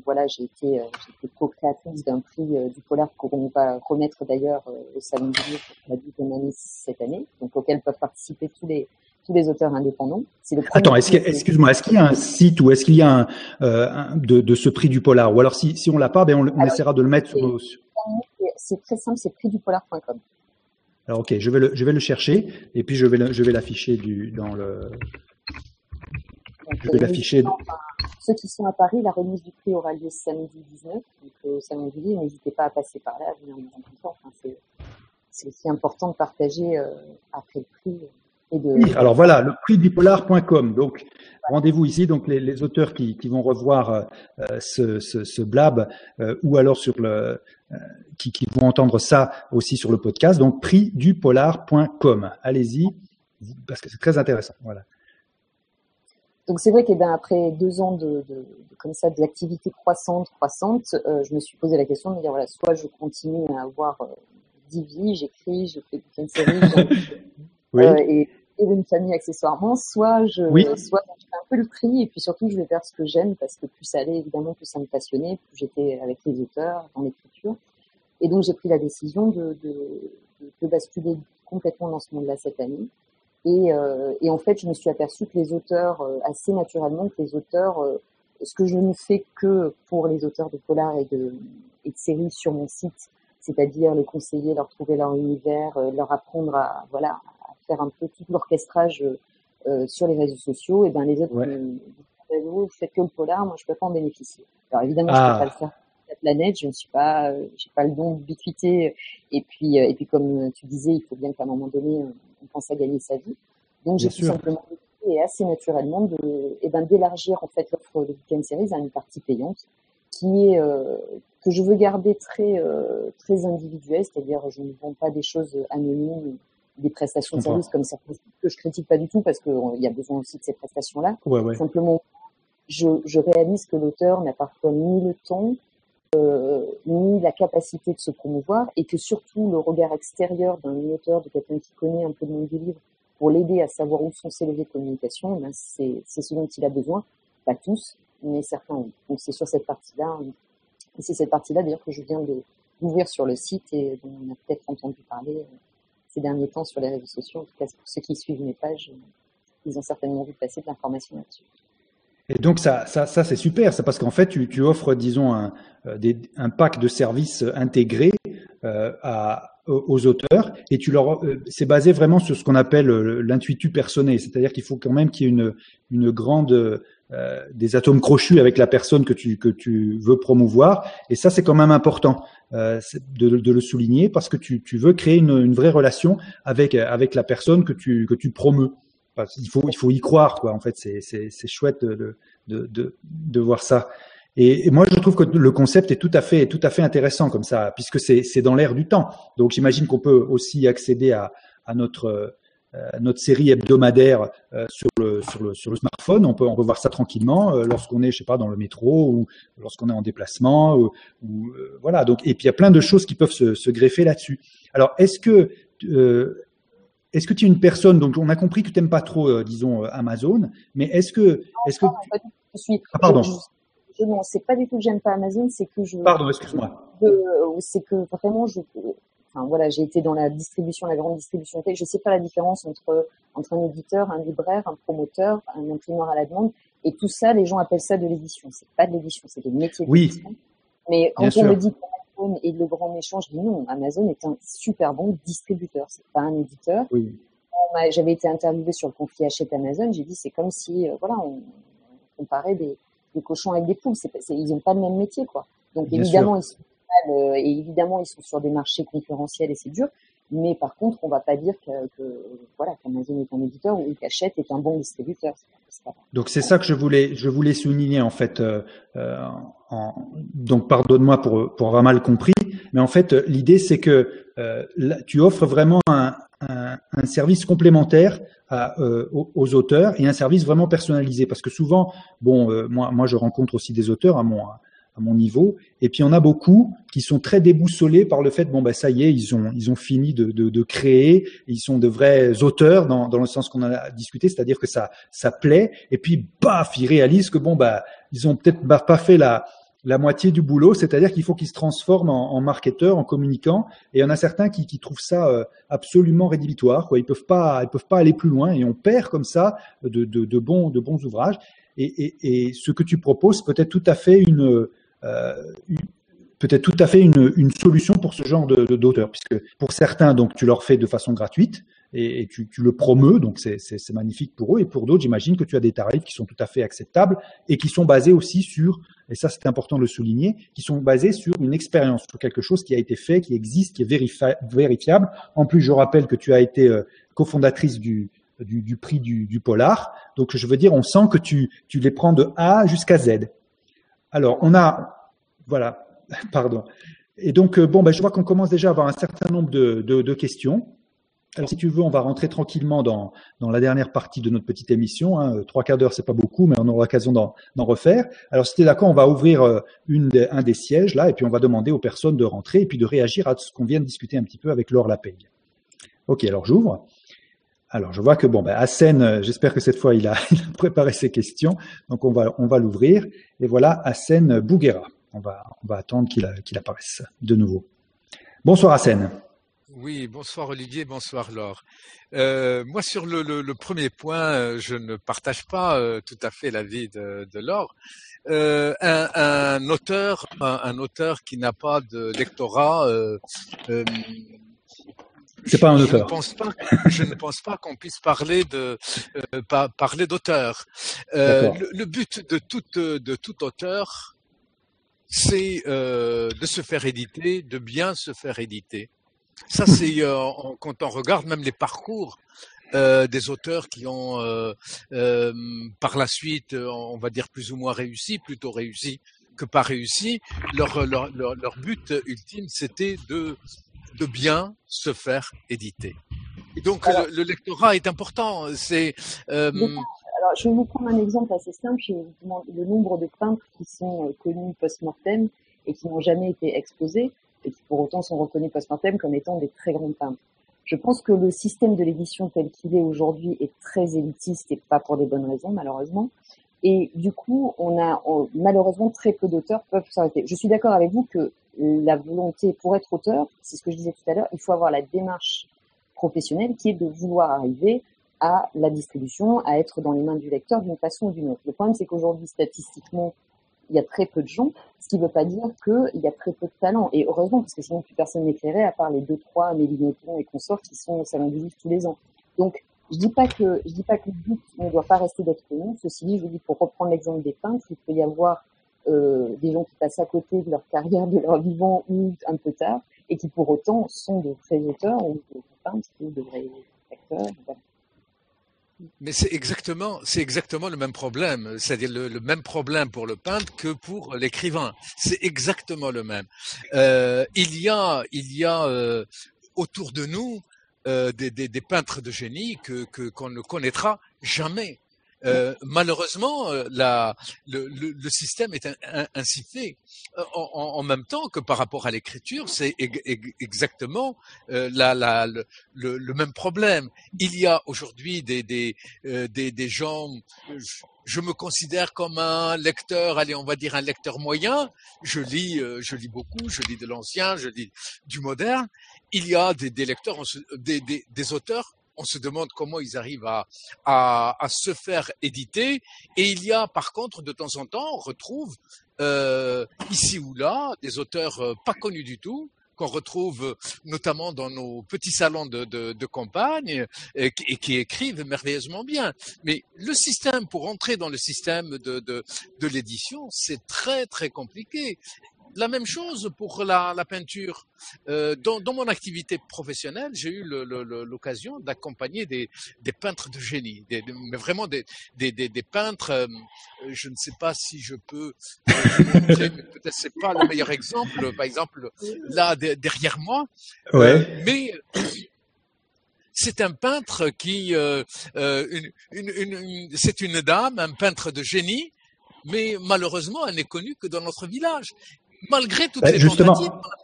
voilà, j'ai été, euh, j'ai été co-créatrice d'un prix euh, du polar qu'on va remettre d'ailleurs au salon du livre la deuxième année cette année, donc auquel peuvent participer tous les tous les auteurs indépendants. C'est le premier Attends, excuse-moi, est-ce qu'il y a un site ou est-ce qu'il y a un, de, de ce prix du polar? Ou alors si, si on l'a pas, ben on, on Alors, essaiera de le mettre sur nos... C'est très simple, c'est prixdupolar.com. Alors ok, je vais le, je vais le chercher et puis je vais le- je vais l'afficher du dans le. Donc, Je vais euh, l'afficher. enfin, ceux qui sont à Paris, la remise du prix aura lieu samedi 19, donc euh, livre. N'hésitez pas à passer par là, à venir nous rencontrer. Enfin, c'est, c'est aussi important de partager euh, après le prix et de. Oui, alors voilà, le prix du polar.com. Donc rendez-vous ici. Donc les, les auteurs qui, qui vont revoir euh, euh, ce, ce, ce blab euh, ou alors sur le euh, qui, qui vont entendre ça aussi sur le podcast. Donc prix du polar.com. Allez-y parce que c'est très intéressant. Voilà. Donc c'est vrai que ben, après deux ans de, de, de comme ça d'activité croissante, croissante, euh, je me suis posé la question de me dire voilà, soit je continue à avoir euh, dix vies, j'écris, je fais une série, j'en- Oui. euh, et, et une famille accessoirement, soit je, Oui. soit je fais un peu le prix et puis surtout je vais faire ce que j'aime parce que plus ça allait évidemment plus ça me passionnait, plus j'étais avec les auteurs dans l'écriture. Et donc j'ai pris la décision de, de, de, basculer complètement dans ce monde-là cette année. Et, euh, et en fait, je me suis aperçue que les auteurs, euh, assez naturellement, que les auteurs, euh, ce que je ne fais que pour les auteurs de polar et de, et de séries sur mon site, c'est-à-dire les conseiller, leur trouver leur univers, leur apprendre à voilà à faire un peu tout l'orchestrage euh, sur les réseaux sociaux, et ben les autres, Ouais. euh, vous, vous faites que le polar, moi je peux pas en bénéficier. Alors évidemment, Ah. je peux pas le faire la planète, je ne suis pas, euh, j'ai pas le don d'ubiquité, et puis euh, et puis comme tu disais, il faut bien qu'à un moment donné, on, pense à gagner sa vie. Donc j'ai tout simplement décidé, et assez naturellement de et ben d'élargir en fait l'offre de Weekend Series à une partie payante qui est euh, que je veux garder très euh, très individuelle, c'est-à-dire je ne vends pas des choses anonymes, des prestations de services comme certains que je critique pas du tout parce qu'il y a besoin aussi de ces prestations-là. Ouais, ouais. Simplement, je, je réalise que l'auteur n'a parfois ni le temps, euh, ni la capacité de se promouvoir, et que surtout le regard extérieur d'un auteur, de quelqu'un qui connaît un peu le monde du livre, pour l'aider à savoir où sont ses leviers de communication, eh ben c'est c'est ce dont il a besoin. Pas tous, mais certains oui. Donc c'est sur cette partie-là, euh, c'est cette partie-là d'ailleurs que je viens de d'ouvrir sur le site et dont on a peut-être entendu parler euh, ces derniers temps sur les réseaux sociaux. En tout cas, pour ceux qui suivent mes pages, ils ont certainement vu passer de l'information là-dessus. Et donc ça, ça, ça c'est super, c'est parce qu'en fait tu, offres, disons, un, euh, un pack de services intégrés à, aux auteurs et tu leur, euh, c'est basé vraiment sur ce qu'on appelle euh, l'intuitu personné, c'est-à-dire qu'il faut quand même qu'il y ait une, une grande euh, des atomes crochus avec la personne que tu que tu veux promouvoir et ça c'est quand même important euh, de, de, le souligner parce que tu, tu veux créer une, une vraie relation avec avec la personne que tu que tu promeus. Il faut, il faut y croire, quoi. En fait, c'est, c'est, c'est chouette de, de, de, de voir ça. Et, et, moi, je trouve que le concept est tout à fait, tout à fait intéressant comme ça, puisque c'est, dans l'air du temps. Donc, j'imagine qu'on peut aussi accéder à, à notre, euh, notre série hebdomadaire euh, sur le, sur le, sur le smartphone. On peut, on peut voir ça tranquillement euh, lorsqu'on est, je sais pas, dans le métro ou lorsqu'on est en déplacement. Ou, ou voilà. Donc, et puis il y a plein de choses qui peuvent se, se greffer là-dessus. Alors, est-ce que est-ce que tu es une personne, donc on a compris que tu n'aimes pas trop, euh, disons, euh, Amazon, mais est-ce que... Est-ce que non, tu... je suis, ah, pardon. Je, non, c'est pas du tout que j'aime pas Amazon, c'est que je... Pardon, excuse-moi. C'est que vraiment, je... Enfin, voilà, j'ai été dans la distribution, la grande distribution. Je sais pas la différence entre, entre un éditeur, un libraire, un promoteur, un imprimeur à la demande. Et tout ça, les gens appellent ça de l'édition. C'est pas de l'édition, c'est des métiers oui. Mais quand Bien on sûr. me dit qu'Amazon est le grand méchant, je dis non, Amazon est un super bon distributeur. C'est pas un éditeur. Oui j'avais été interviewée sur le conflit Hachette Amazon, j'ai dit c'est comme si euh, voilà on, on comparait des, des, cochons avec des poules, c'est, c'est, ils n'ont pas le même métier quoi. Donc Bien évidemment sûr. ils sont euh, et évidemment ils sont sur des marchés concurrentiels et c'est dur, Mais par contre, on va pas dire que, que voilà qu'Amazon est un éditeur ou qu'Hachette est un bon distributeur. Donc c'est ça que je voulais je voulais souligner en fait. Euh, euh en, donc pardonne-moi pour pour avoir mal compris, mais en fait l'idée c'est que euh, tu offres vraiment un, un, un service complémentaire à, euh, aux, auteurs et un service vraiment personnalisé parce que souvent bon euh, moi moi je rencontre aussi des auteurs à mon à mon niveau. Et puis on a beaucoup qui sont très déboussolés par le fait bon ben ça y est ils ont ils ont fini de, de, de créer, ils sont de vrais auteurs dans, dans le sens qu'on a discuté, c'est-à-dire que ça ça plaît. Et puis baf ils réalisent que bon bah ils ont peut-être pas fait la la moitié du boulot, c'est-à-dire qu'il faut qu'ils se transforment en, en marketeurs, en communicants. Et il y en a certains qui, qui trouvent ça euh, absolument rédhibitoire. Quoi. Ils peuvent pas, ils peuvent pas aller plus loin, et on perd comme ça de, de, de bons, de bons ouvrages. Et, et, et, ce que tu proposes peut être tout à fait une, euh, peut-être tout à fait une, une, solution pour ce genre de, d'auteurs, puisque pour certains, donc tu leur fais de façon gratuite et, tu, tu, le promeus, donc c'est, c'est magnifique pour eux. Et pour d'autres, j'imagine que tu as des tarifs qui sont tout à fait acceptables et qui sont basés aussi sur, et ça c'est important de le souligner, qui sont basés sur une expérience, sur quelque chose qui a été fait, qui existe, qui est vérifiable. En plus, je rappelle que tu as été euh, cofondatrice du, du, prix du, Polar. Donc, je veux dire, on sent que tu, tu les prends de A jusqu'à Z. Alors, on a, voilà, pardon. Et donc, euh, bon, ben, je vois qu'on commence déjà à avoir un certain nombre de, de, questions. Alors, si tu veux, on va rentrer tranquillement dans, dans la dernière partie de notre petite émission. Hein. Trois quarts d'heure, c'est pas beaucoup, mais on aura l'occasion d'en refaire. Alors, si tu es d'accord, on va ouvrir euh, un des sièges là, et puis on va demander aux personnes de rentrer et puis de réagir à ce qu'on vient de discuter un petit peu avec Laure Lapègue. Ok, alors j'ouvre. Alors, je vois que bon, ben, Hassen, euh, j'espère que cette fois il a, préparé ses questions, donc on va, on va l'ouvrir. Et voilà Hassen Bouguera. On va, on va attendre qu'il qu'il apparaisse de nouveau. Bonsoir Hassen. Oui, bonsoir Olivier, bonsoir Laure. Euh, moi, sur le, le, le, premier point, euh, je ne partage pas euh, tout à fait l'avis de, de Laure. Euh, un, un, auteur, un, un auteur qui n'a pas de lectorat c'est pas un auteur. Je ne pense pas, je ne pense pas qu'on puisse parler de euh, parler d'auteur. Euh, le, le, but de tout de tout auteur, c'est euh, de se faire éditer, de bien se faire éditer. Ça, c'est euh, quand on regarde même les parcours euh, des auteurs qui ont euh, par la suite, on va dire plus ou moins réussi, plutôt réussi que pas réussi. Leur leur leur, leur but ultime, c'était de de bien se faire éditer. Et donc alors, le, le, lectorat est important. C'est alors je vais vous prendre un exemple assez simple. Je vous demande le nombre de peintres qui sont connus post-mortem et qui n'ont jamais été exposés et qui pour autant sont reconnus post-mortem comme étant des très grands peintres. Je pense que le système de l'édition tel qu'il est aujourd'hui est très élitiste et pas pour des bonnes raisons malheureusement. Et du coup, on a malheureusement très peu d'auteurs peuvent s'arrêter. Je suis d'accord avec vous que la volonté pour être auteur, c'est ce que je disais tout à l'heure, il faut avoir la démarche professionnelle qui est de vouloir arriver à la distribution, à être dans les mains du lecteur d'une façon ou d'une autre. Le problème, c'est qu'aujourd'hui, statistiquement, il y a très peu de gens, ce qui ne veut pas dire qu'il y a très peu de talent. Et heureusement, parce que sinon plus personne n'éclairait, à part les deux, trois Mélinotons et consorts qui sont au Salon du Livre tous les ans. Donc, je dis pas que dis pas que le but ne doit pas rester d'être connu. Ceci dit, je dis pour reprendre l'exemple des peintres, il peut y avoir euh, des gens qui passent à côté de leur carrière, de leur vivant ou un peu tard, et qui pour autant sont de vrais auteurs ou de peintres ou de vrais acteurs. Mais c'est exactement, c'est exactement le même problème, c'est-à-dire le, même problème pour le peintre que pour l'écrivain. C'est exactement le même. Euh, il y a, il y a euh, autour de nous euh, des, des, des, peintres de génie que qu'on ne connaîtra jamais. Euh, malheureusement, euh, la, le, le, le, système est ainsi fait. Euh, en, en, même temps que par rapport à l'écriture, c'est exactement euh, la, la, le, le, même problème. Il y a aujourd'hui des, des, euh, des, des, gens, je me considère comme un lecteur, allez, on va dire un lecteur moyen. Je lis, je lis beaucoup, je lis de l'ancien, je lis du moderne. Il y a des, des lecteurs, des, des auteurs on se demande comment ils arrivent à, à, à, se faire éditer. Et il y a par contre, de temps en temps, on retrouve euh, ici ou là des auteurs euh, pas connus du tout qu'on retrouve notamment dans nos petits salons de, de, de campagne et, qui écrivent merveilleusement bien. Mais le système, pour entrer dans le système de, de l'édition, c'est très très compliqué la même chose pour la, la peinture. Euh, dans, dans, mon activité professionnelle, j'ai eu l'occasion d'accompagner des, des, peintres de génie, des, mais vraiment des, des, des peintres. Euh, je ne sais pas si je peux. Euh, peut-être c'est pas le meilleur exemple. Par exemple, là derrière moi. Ouais. mais c'est un peintre qui, euh, une, une, une, c'est une dame, un peintre de génie, mais malheureusement, elle n'est connue que dans notre village malgré toutes ben, justement.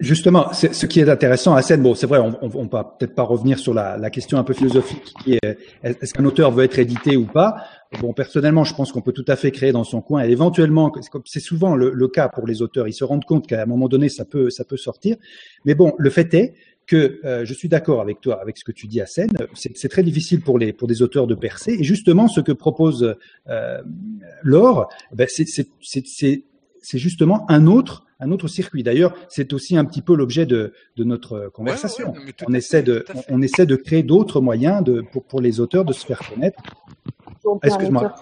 Justement, ce qui est intéressant à scène, bon, c'est vrai, on, on, va peut-être pas revenir sur la, la, question un peu philosophique qui est est-ce qu'un auteur veut être édité ou pas? Bon, personnellement, je pense qu'on peut tout à fait créer dans son coin. Et éventuellement, c'est souvent le, le, cas pour les auteurs, ils se rendent compte qu'à un moment donné, ça peut, ça peut sortir. Mais bon, le fait est que euh, je suis d'accord avec toi, avec ce que tu dis à scène. C'est très difficile pour les pour des auteurs de percer. Et justement, ce que propose euh, Laure, ben c'est justement un autre un autre circuit. D'ailleurs, c'est aussi un petit peu l'objet de, de, notre conversation. on, essaie de, on, essaie de créer d'autres moyens de, pour, pour, les auteurs de se faire connaître. Excuse-moi.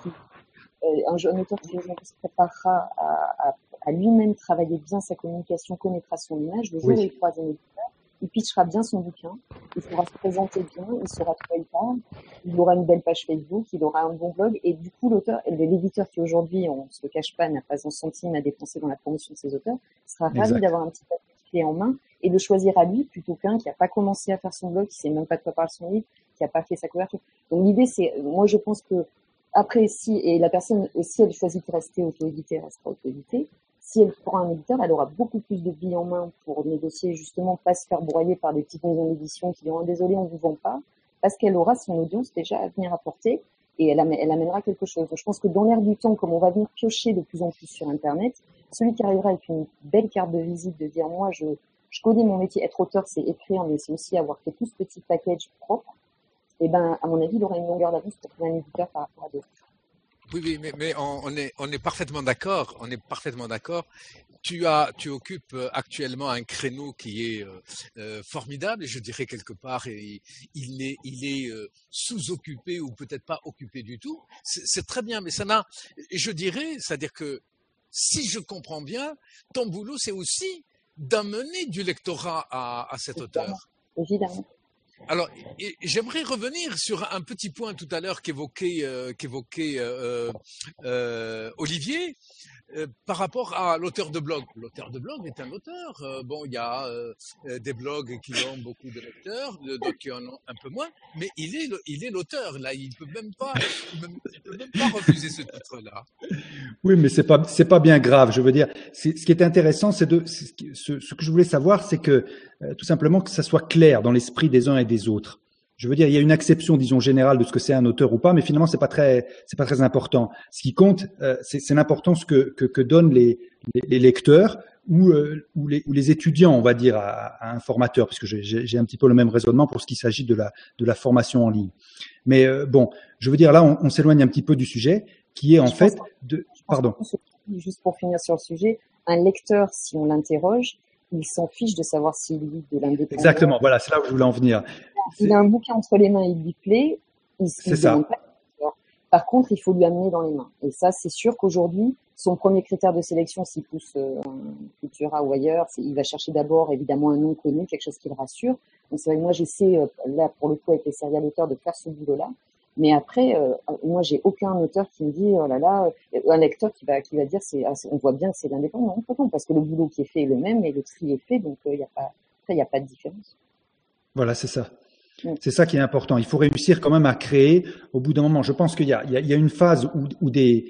Un, jeune auteur qui se préparera à, à, à lui-même travailler bien sa communication, connaîtra son image, le jour où il croise un il pitchera bien son bouquin, il pourra se présenter bien, il saura de quoi il parle, il aura une belle page Facebook, il aura un bon blog, et du coup, l'auteur, l'éditeur qui aujourd'hui, on se le cache pas, n'a pas un centime à dépenser dans la promotion de ses auteurs, sera ravi d'avoir un petit papier clé en main et de choisir à lui plutôt qu'un qui n'a pas commencé à faire son blog, qui sait même pas de quoi parle son livre, qui n'a pas fait sa couverture. Donc l'idée, c'est, moi, je pense que après, si, et la personne, si elle choisit de rester auto-éditée, elle restera auto-éditée si elle prend un éditeur, elle aura beaucoup plus de billes en main pour négocier, justement, pas se faire broyer par des petites maisons d'édition qui diront désolé, on vous vend pas, parce qu'elle aura son audience déjà à venir apporter et elle, amènera quelque chose. Je pense que dans l'air du temps, comme on va venir piocher de plus en plus sur Internet, celui qui arrivera avec une belle carte de visite de dire moi je, je connais mon métier, être auteur c'est écrire, mais c'est aussi avoir fait tout ce petit package propre, et eh ben à mon avis il aura une longueur d'avance pour trouver un éditeur par rapport à d'autres. Oui, oui, mais, on, est, parfaitement d'accord. On est parfaitement d'accord. Tu as, tu occupes euh, actuellement un créneau qui est euh, euh, formidable et je dirais quelque part, il est, il est sous-occupé ou peut-être pas occupé du tout. C'est très bien, mais ça n'a, je dirais, c'est-à-dire que si je comprends bien, ton boulot, c'est aussi d'amener du lectorat à, à cet auteur. Alors, j'aimerais revenir sur un petit point tout à l'heure qu'évoquait euh, euh, euh, Olivier. Euh, par rapport à l'auteur de blog, l'auteur de blog est un auteur. Euh, bon, il y a euh, des blogs qui ont beaucoup de lecteurs, d'autres qui en ont un peu moins, mais il est, l'auteur. Là, il peut peut même pas refuser ce titre-là. Oui, mais c'est pas, pas bien grave. Je veux dire, ce qui est intéressant, c'est de, ce, ce, que je voulais savoir, c'est que tout simplement que ça soit clair dans l'esprit des uns et des autres. Je veux dire, il y a une acception, disons, générale de ce que c'est un auteur ou pas, mais finalement, c'est pas très, c'est pas très important. Ce qui compte, euh, c'est l'importance que, que, que, donnent les, les, lecteurs ou, euh, ou, les, ou, les, étudiants, on va dire, à, à un formateur, parce que j'ai un petit peu le même raisonnement pour ce qui s'agit de la, de la formation en ligne. Mais euh, bon, je veux dire, là, on, on s'éloigne un petit peu du sujet, qui est en fait de, pardon. Juste pour finir sur le sujet, un lecteur, si on l'interroge, il s'en fiche de savoir s'il lit de l'indépendance. Exactement, voilà, c'est là où je voulais en venir. Il a un bouquin entre les mains, il lui plaît, il se. Pas. Par contre, il faut lui amener dans les mains. Et ça, c'est sûr qu'aujourd'hui, son premier critère de sélection, s'il pousse euh, Cultura ou ailleurs, il va chercher d'abord évidemment un nom connu, quelque chose qui le rassure. Donc c'est vrai que moi, j'essaie, euh, là, pour le coup, avec les serial auteurs, de faire ce boulot-là. Mais après, euh, moi, j'ai aucun auteur qui me dit, oh là là, euh, un lecteur qui va, qui va dire, c'est, ah, on voit bien que c'est l'indépendant. Non, parce que le boulot qui est fait est le même et le tri est fait, donc il euh, n'y a pas, il n'y a pas de différence. Voilà, c'est ça. Mm. C'est ça qui est important. Il faut réussir quand même à créer au bout d'un moment. Je pense qu'il y y a une phase où, où des,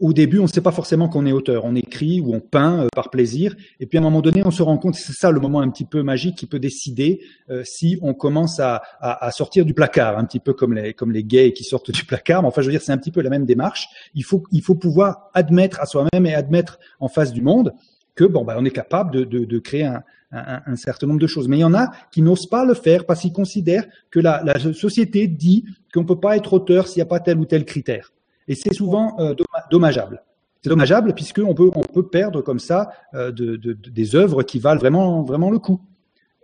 au début, on ne sait pas forcément qu'on est auteur. On écrit ou on peint euh, par plaisir. Et puis à un moment donné, on se rend compte, c'est ça le moment un petit peu magique qui peut décider euh, si on commence à, à, à, sortir du placard, un petit peu comme les, comme les gays qui sortent du placard. Mais enfin, je veux dire, c'est un petit peu la même démarche. Il faut, il faut pouvoir admettre à soi-même et admettre en face du monde que bon, bah, on est capable de, de, de créer un, un, certain nombre de choses. Mais il y en a qui n'osent pas le faire parce qu'ils considèrent que la, société dit qu'on ne peut pas être auteur s'il n'y a pas tel ou tel critère. Et c'est souvent euh, dommageable. C'est dommageable puisqu'on peut, on peut perdre comme ça euh, de, de, des œuvres qui valent vraiment, vraiment le coup.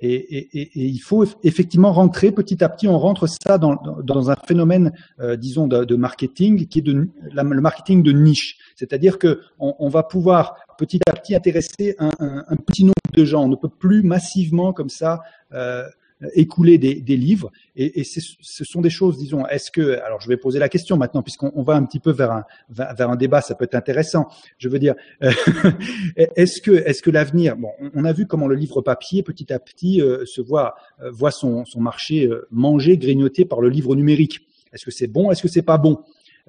Et, il faut effectivement rentrer petit à petit, on rentre ça dans, un phénomène, euh, disons, de, marketing qui est le marketing de niche. C'est-à-dire que on, on, va pouvoir petit à petit intéresser un, petit nombre de gens. On ne peut plus massivement comme ça euh, écouler des, livres. Et, ce sont des choses, disons, est-ce que, alors je vais poser la question maintenant, puisqu'on va un petit peu vers un, vers un débat, ça peut être intéressant. Je veux dire, euh, est-ce que, est-ce que l'avenir, bon, on a vu comment le livre papier, petit à petit, euh, se voit, euh, voit son, son marché mangé, grignoté par le livre numérique. Est-ce que c'est bon Est-ce que c'est pas bon?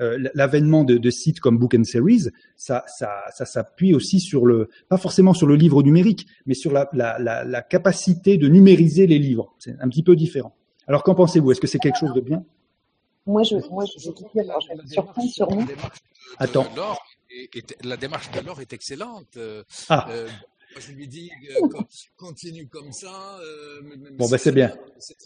Euh, l'avènement de, de, sites comme Book and Series, ça, ça, ça s'appuie aussi sur le, pas forcément sur le livre numérique, mais sur la, la, la, la capacité de numériser les livres. C'est un petit peu différent. Alors qu'en pensez-vous? Est-ce que c'est quelque chose de bien? Moi, je, moi, je, je, je, surprendre sur nous. Attends. la démarche de l'or est excellente. Euh, ah. Euh, je lui dis, euh, continue comme ça. Euh, bon, ben c'est bien.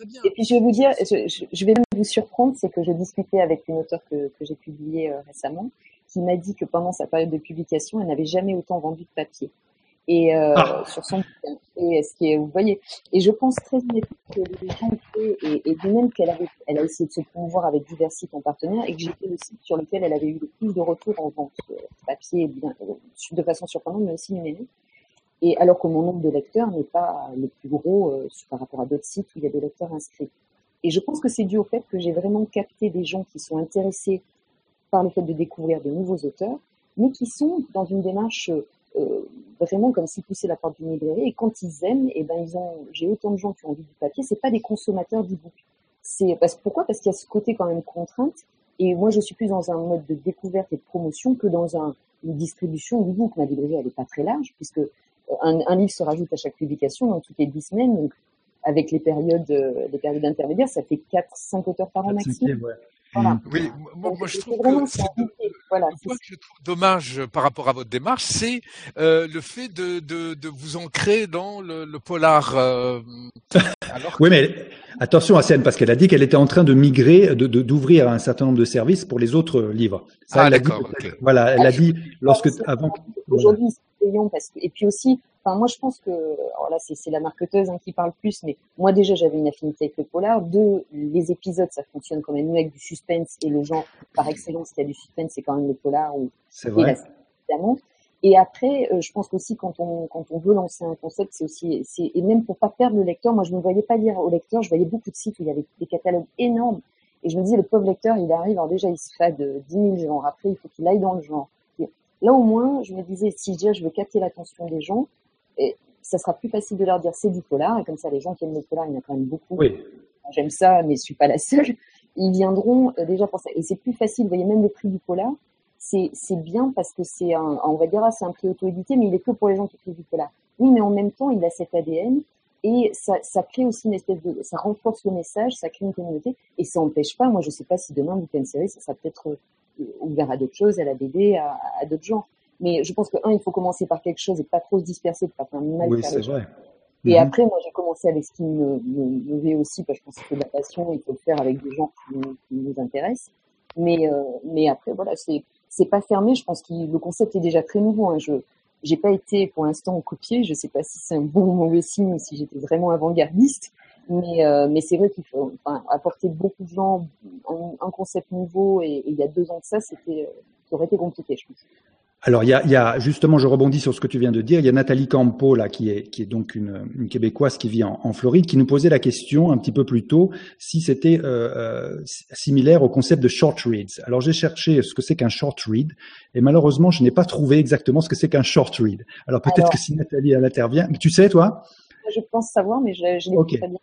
bien. Et puis je vais vous dire, je, je vais vous surprendre, c'est que je discutais avec une auteure que, que j'ai publiée euh, récemment, qui m'a dit que pendant sa période de publication, elle n'avait jamais autant vendu de papier. Et euh, ah. sur son et ce qui est, vous voyez, et je pense très honnêtement que les gens et, et de même qu'elle avait, elle a essayé de se promouvoir avec divers sites en partenaire et que j'étais le site sur lequel elle avait eu le plus de retours en vente papier, bien, de façon surprenante, mais aussi numérique. Et alors que mon nombre de lecteurs n'est pas le plus gros euh, par rapport à d'autres sites où il y a des lecteurs inscrits. Et je pense que c'est dû au fait que j'ai vraiment capté des gens qui sont intéressés par le fait de découvrir de nouveaux auteurs, mais qui sont dans une démarche euh, vraiment comme s'ils poussaient la porte d'une librairie. Et quand ils aiment, et eh ben ils ont. J'ai autant de gens qui ont envie du papier. C'est pas des consommateurs d'e-book. C'est parce pourquoi? Parce qu'il y a ce côté quand même contrainte. Et moi, je suis plus dans un mode de découverte et de promotion que dans un, une distribution d'e-book. Ma librairie, elle est pas très large puisque un, un, livre se rajoute à chaque publication, donc toutes les dix semaines. Donc, avec les périodes, euh, les périodes intermédiaires, ça fait 4-5 auteurs par an maximum. Ouais. Voilà. Mm. Oui, moi, moi je trouve que, voilà, moi, je trouve dommage par rapport à votre démarche, c'est euh, le fait de, de, de, vous ancrer dans le, le polar. Euh, alors que... Oui, mais attention à Seine, parce qu'elle a dit qu'elle était en train de migrer, de d'ouvrir un certain nombre de services pour les autres livres. Ça, ah, d'accord. Okay. Voilà, elle ah, a dit lorsque avant. Aujourd'hui, c'est payant parce que et puis aussi Enfin, moi, je pense que, alors là, c'est la marketeuse hein, qui parle plus, mais moi déjà, j'avais une affinité avec le polar. Deux, les épisodes, ça fonctionne quand même avec du suspense et le genre par excellence qui a du suspense, c'est quand même le polar ou c'est vrai. évidemment. Et après, euh, je pense qu'aussi quand on quand on veut lancer un concept, c'est aussi c'est et même pour pas perdre le lecteur, moi je ne voyais pas dire au lecteur, je voyais beaucoup de sites où il y avait des catalogues énormes et je me disais le pauvre lecteur, il arrive, alors déjà il se fait de 10 000 genres, après il faut qu'il aille dans le genre. Là au moins, je me disais si déjà je veux capter l'attention des gens, et ça sera plus facile de leur dire c'est du polar, et comme ça, les gens qui aiment le polar, il y en a quand même beaucoup. Oui. J'aime ça, mais je suis pas la seule. Ils viendront euh, déjà pour ça. Et c'est plus facile, vous voyez, même le prix du polar, c'est, c'est bien parce que c'est un, on va dire, ah, c'est un prix auto-édité, mais il est que pour les gens qui écrivent du polar. Oui, mais en même temps, il a cet ADN, et ça, ça crée aussi une espèce de, ça renforce le message, ça crée une communauté, et ça empêche pas, moi je sais pas si demain, une série, ça sera peut-être euh, ouvert à d'autres choses, à la BD, à, à d'autres genres. Mais je pense que, un, il faut commencer par quelque chose et pas trop se disperser pour pas faire mal oui, c'est vrai. Et mm-hmm. après, moi, j'ai commencé avec ce qui me, me, me aussi, parce que je pense que c'est de la passion, il faut le faire avec des gens qui, qui nous intéressent. Mais, euh, mais après, voilà, c'est, c'est pas fermé. Je pense que le concept est déjà très nouveau. Hein. Je, j'ai pas été pour l'instant copié. Je sais pas si c'est un bon ou mauvais signe, si j'étais vraiment avant-gardiste. Mais, euh, mais c'est vrai qu'il faut enfin, apporter beaucoup de gens un, un concept nouveau. Et, et, il y a deux ans de ça, c'était, ça aurait été compliqué, je pense. Alors, il y, a, il y a, justement, je rebondis sur ce que tu viens de dire. Il y a Nathalie Campo, là, qui est, qui est donc une, une Québécoise qui vit en, en, Floride, qui nous posait la question un petit peu plus tôt si c'était euh, euh, similaire au concept de short reads. Alors, j'ai cherché ce que c'est qu'un short read, et malheureusement, je n'ai pas trouvé exactement ce que c'est qu'un short read. Alors, peut-être que si Nathalie elle intervient, mais tu sais, toi? Je pense savoir, mais je, je n'ai okay. pas bien.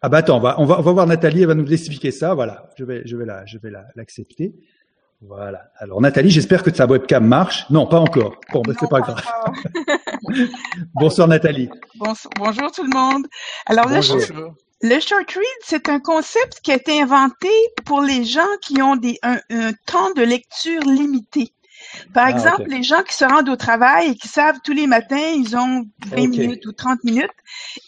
Ah bah attends, on va, on va, on va voir Nathalie, elle va nous expliquer ça. Voilà, je vais, je vais la, je vais l'accepter. Voilà. Alors Nathalie, j'espère que ta webcam marche. Non, pas encore. Bon, ben c'est pas grave. Bonsoir Nathalie. bonjour tout le monde. Alors bonjour. Le, le short read, c'est un concept qui a été inventé pour les gens qui ont des, un, un temps de lecture limité. Par ah, exemple, okay. les gens qui se rendent au travail et qui savent tous les matins, ils ont 20 okay. minutes ou 30 minutes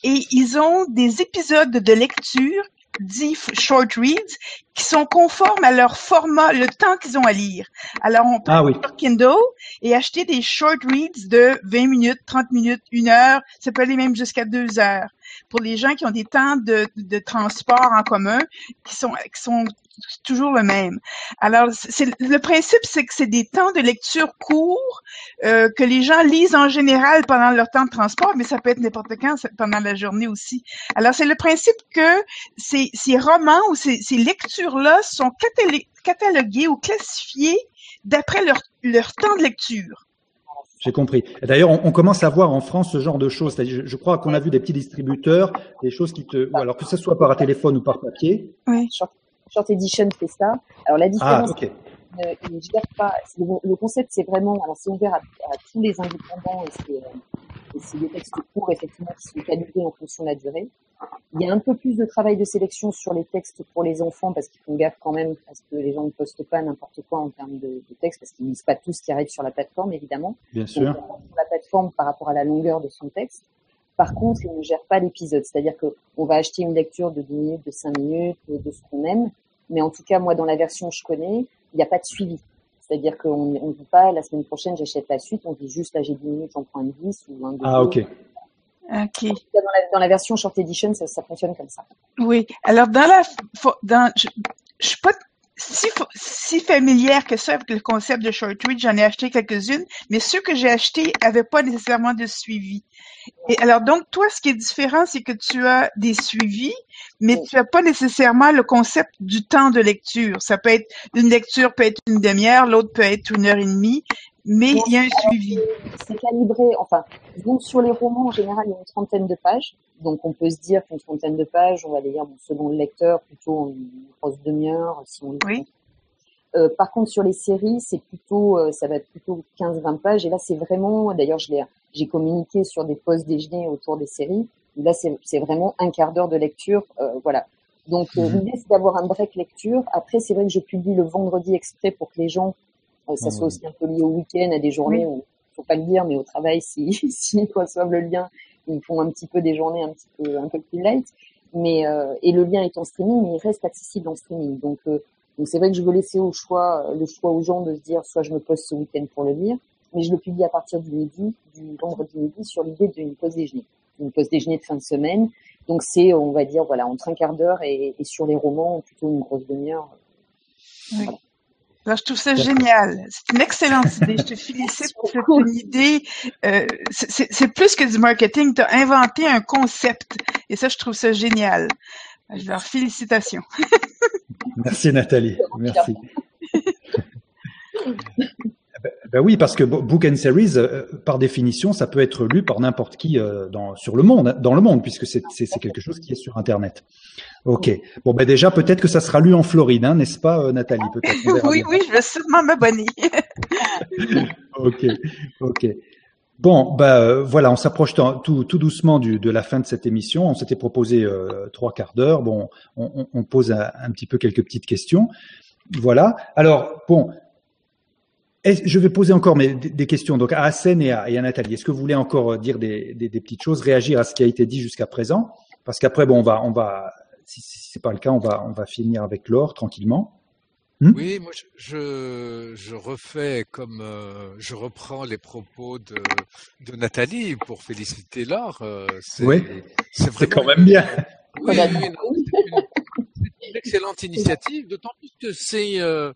et ils ont des épisodes de lecture dits short reads qui sont conformes à leur format, le temps qu'ils ont à lire. Alors, on peut ah, oui. sur Kindle et acheter des short reads de 20 minutes, 30 minutes, une heure. Ça peut aller même jusqu'à deux heures. Pour les gens qui ont des temps de, de transport en commun qui sont, qui sont toujours le même. Alors, c'est le principe, c'est que c'est des temps de lecture courts euh, que les gens lisent en général pendant leur temps de transport, mais ça peut être n'importe quand pendant la journée aussi. Alors, c'est le principe que ces, ces romans ou ces, ces lectures-là sont catalogués ou classifiés d'après leur, leur temps de lecture. J'ai compris. D'ailleurs, on, on, commence à voir en France ce genre de choses. Je, je crois qu'on a vu des petits distributeurs, des choses qui te, alors que ce soit par téléphone ou par papier. Oui. Short Edition fait ça. Alors la différence, ah, euh, ne gère pas. Le, concept, c'est vraiment, alors c'est ouvert à, à, tous les indépendants et c'est, euh, c'est des textes courts effectivement qui sont calibrés en fonction de la durée. Il y a un peu plus de travail de sélection sur les textes pour les enfants parce qu'ils font gaffe quand même parce que les gens ne postent pas n'importe quoi en termes de, de texte parce qu'ils ne lisent pas tout ce qui arrive sur la plateforme évidemment. Bien sûr. Donc, sur la plateforme par rapport à la longueur de son texte. Par contre, il ne gère pas l'épisode, c'est-à-dire que on va acheter une lecture de 10 minutes, de 5 minutes, de ce qu'on aime, mais en tout cas, moi, dans la version que je connais, il n'y a pas de suivi. C'est-à-dire qu'on ne dit pas la semaine prochaine j'achète la suite, on dit juste là j'ai 10 minutes, j'en prends une 10 ou un Ah ok. Ok. Dans la, dans la, version short edition, ça, ça, fonctionne comme ça. Oui. Alors dans la, dans, je, je suis pas si, si familière que ça avec le concept de short read, j'en ai acheté quelques-unes, mais ceux que j'ai achetés n'avaient pas nécessairement de suivi. Et alors donc toi, ce qui est différent, c'est que tu as des suivis, mais tu n'as pas nécessairement le concept du temps de lecture. Ça peut être une lecture peut être une demi-heure, l'autre peut être une heure et demie, mais il y a un suivi. C'est calibré. Enfin, donc sur les romans en général, il y a une trentaine de pages. Donc on peut se dire qu'une trentaine de pages, on va les lire bon, selon le lecteur, plutôt une grosse demi-heure si on oui. Euh, par contre, sur les séries, c'est plutôt, euh, ça va être plutôt 15-20 pages. Et là, c'est vraiment, d'ailleurs, je l'ai, j'ai communiqué sur des postes déjeuner autour des séries. Là, c'est, vraiment un quart d'heure de lecture, euh, voilà. Donc, euh, mmh. l'idée, c'est d'avoir un break lecture. Après, c'est vrai que je publie le vendredi exprès pour que les gens, ça soit aussi un peu lié au week-end, à des journées où, faut pas le dire, mais au travail, s'ils si, si reçoivent le lien, ils font un petit peu des journées un petit peu un peu plus light. Mais euh, et le lien est en streaming, mais il reste accessible en streaming. Donc euh, donc c'est vrai que je veux laisser au choix le choix aux gens de se dire soit je me pose ce week-end pour le lire, mais je le publie à partir du midi, du vendredi midi sur l'idée d'une pause déjeuner, une pause déjeuner de fin de semaine. Donc c'est on va dire voilà entre un quart d'heure et, et sur les romans plutôt une grosse demi-heure. Oui. Voilà. Alors, je trouve ça génial. C'est une excellente idée. Je te félicite pour cette idée. Euh, c'est plus que du marketing. Tu as inventé un concept. Et ça, je trouve ça génial. Alors, félicitations. Merci, Nathalie. Merci. Ben oui, parce que Book and Series, euh, par définition, ça peut être lu par n'importe qui euh, dans, sur le monde, dans le monde, puisque c'est quelque chose qui est sur Internet. Ok. Bon, ben déjà, peut-être que ça sera lu en Floride, hein, n'est-ce pas, euh, Nathalie? Oui, oui, je vais sûrement m'abonner. ok, ok. Bon, ben voilà, on s'approche tout, tout, doucement du, de la fin de cette émission. On s'était proposé euh, trois quarts d'heure. Bon, on, on pose un, un, petit peu quelques petites questions. Voilà. Alors, bon, je vais poser encore mes, des questions donc à Hassen et à, et à Nathalie. Est-ce que vous voulez encore dire des, des, des, petites choses, réagir à ce qui a été dit jusqu'à présent? Parce qu'après, bon, on va, on va, si, si c'est pas le cas, on va, on va finir avec Laure tranquillement. Hmm? Oui, moi je, je refais comme euh, je reprends les propos de, de Nathalie pour féliciter Laure. Euh, oui, c'est quand même bien. Oui, une, une excellente initiative, d'autant plus que c'est euh,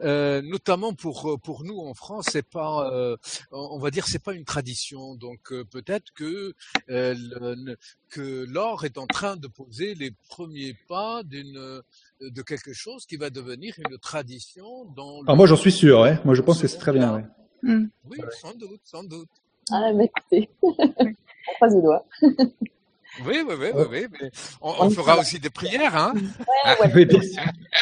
euh, notamment pour pour nous en France, c'est pas, euh, on va dire, c'est pas une tradition. Donc euh, peut-être que le, que l'or est en train de poser les premiers pas d'une de quelque chose qui va devenir une tradition dans. Ah, moi j'en suis sûr, ouais. Moi je pense que c'est très bien. Ouais. Mm. Oui, sans doute, sans doute. Ah, mais écoutez, on croise les doigts. Oui, oui, oui, oui, oui. Mais on, on, fera aussi des prières, hein. Ouais,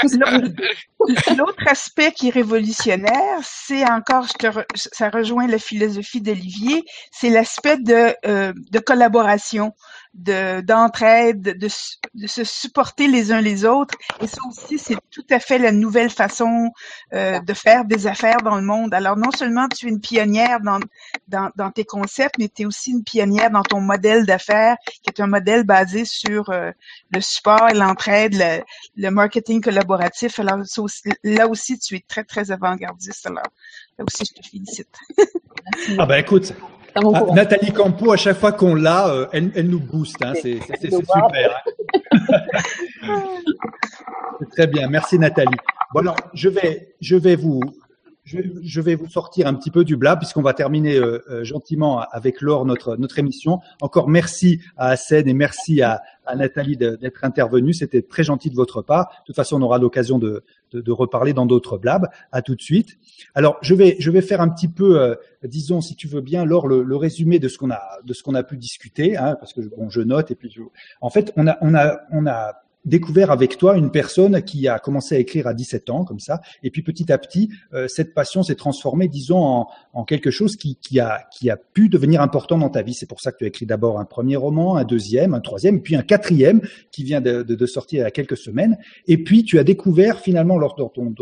L'autre aspect qui est révolutionnaire, c'est encore, je te re, ça rejoint la philosophie d'Olivier, c'est l'aspect de, euh, de collaboration. De d'entraide, de, de, se supporter les uns les autres. Et ça aussi, c'est tout à fait la nouvelle façon euh, de faire des affaires dans le monde. Alors non seulement tu es une pionnière dans dans, dans tes concepts, mais tu es aussi une pionnière dans ton modèle d'affaires, qui est un modèle basé sur euh, le support et l'entraide, le, le, marketing collaboratif. Alors là aussi, tu es très très avant-gardiste. Alors là aussi, je te félicite. ah ben écoute, ah, Nathalie Campo, à chaque fois qu'on l'a, euh, elle, elle, nous booste. Hein, c'est super. Hein. très bien. Merci Nathalie. Bon alors, je vais, je vais vous, je, je, vais vous sortir un petit peu du blab puisqu'on va terminer euh, euh, gentiment avec Laure notre notre émission. Encore merci à Assed et merci à, à Nathalie d'être intervenue. C'était très gentil de votre part. De toute façon, on aura l'occasion de, de, reparler dans d'autres blabs. À tout de suite. Alors, je vais je vais faire un petit peu, euh, disons, si tu veux bien, Laure, le, le résumé de ce qu'on a de ce qu'on a pu discuter, hein, parce que bon, je note et puis en fait, on a on a on a découvert avec toi une personne qui a commencé à écrire à 17 ans, comme ça, et puis petit à petit, euh, cette passion s'est transformée, disons, en, en quelque chose qui, qui, a, qui a pu devenir important dans ta vie. C'est pour ça que tu as écrit d'abord un premier roman, un deuxième, un troisième, puis un quatrième qui vient de, de, de sortir il y a quelques semaines. Et puis, tu as découvert finalement, lors de ton,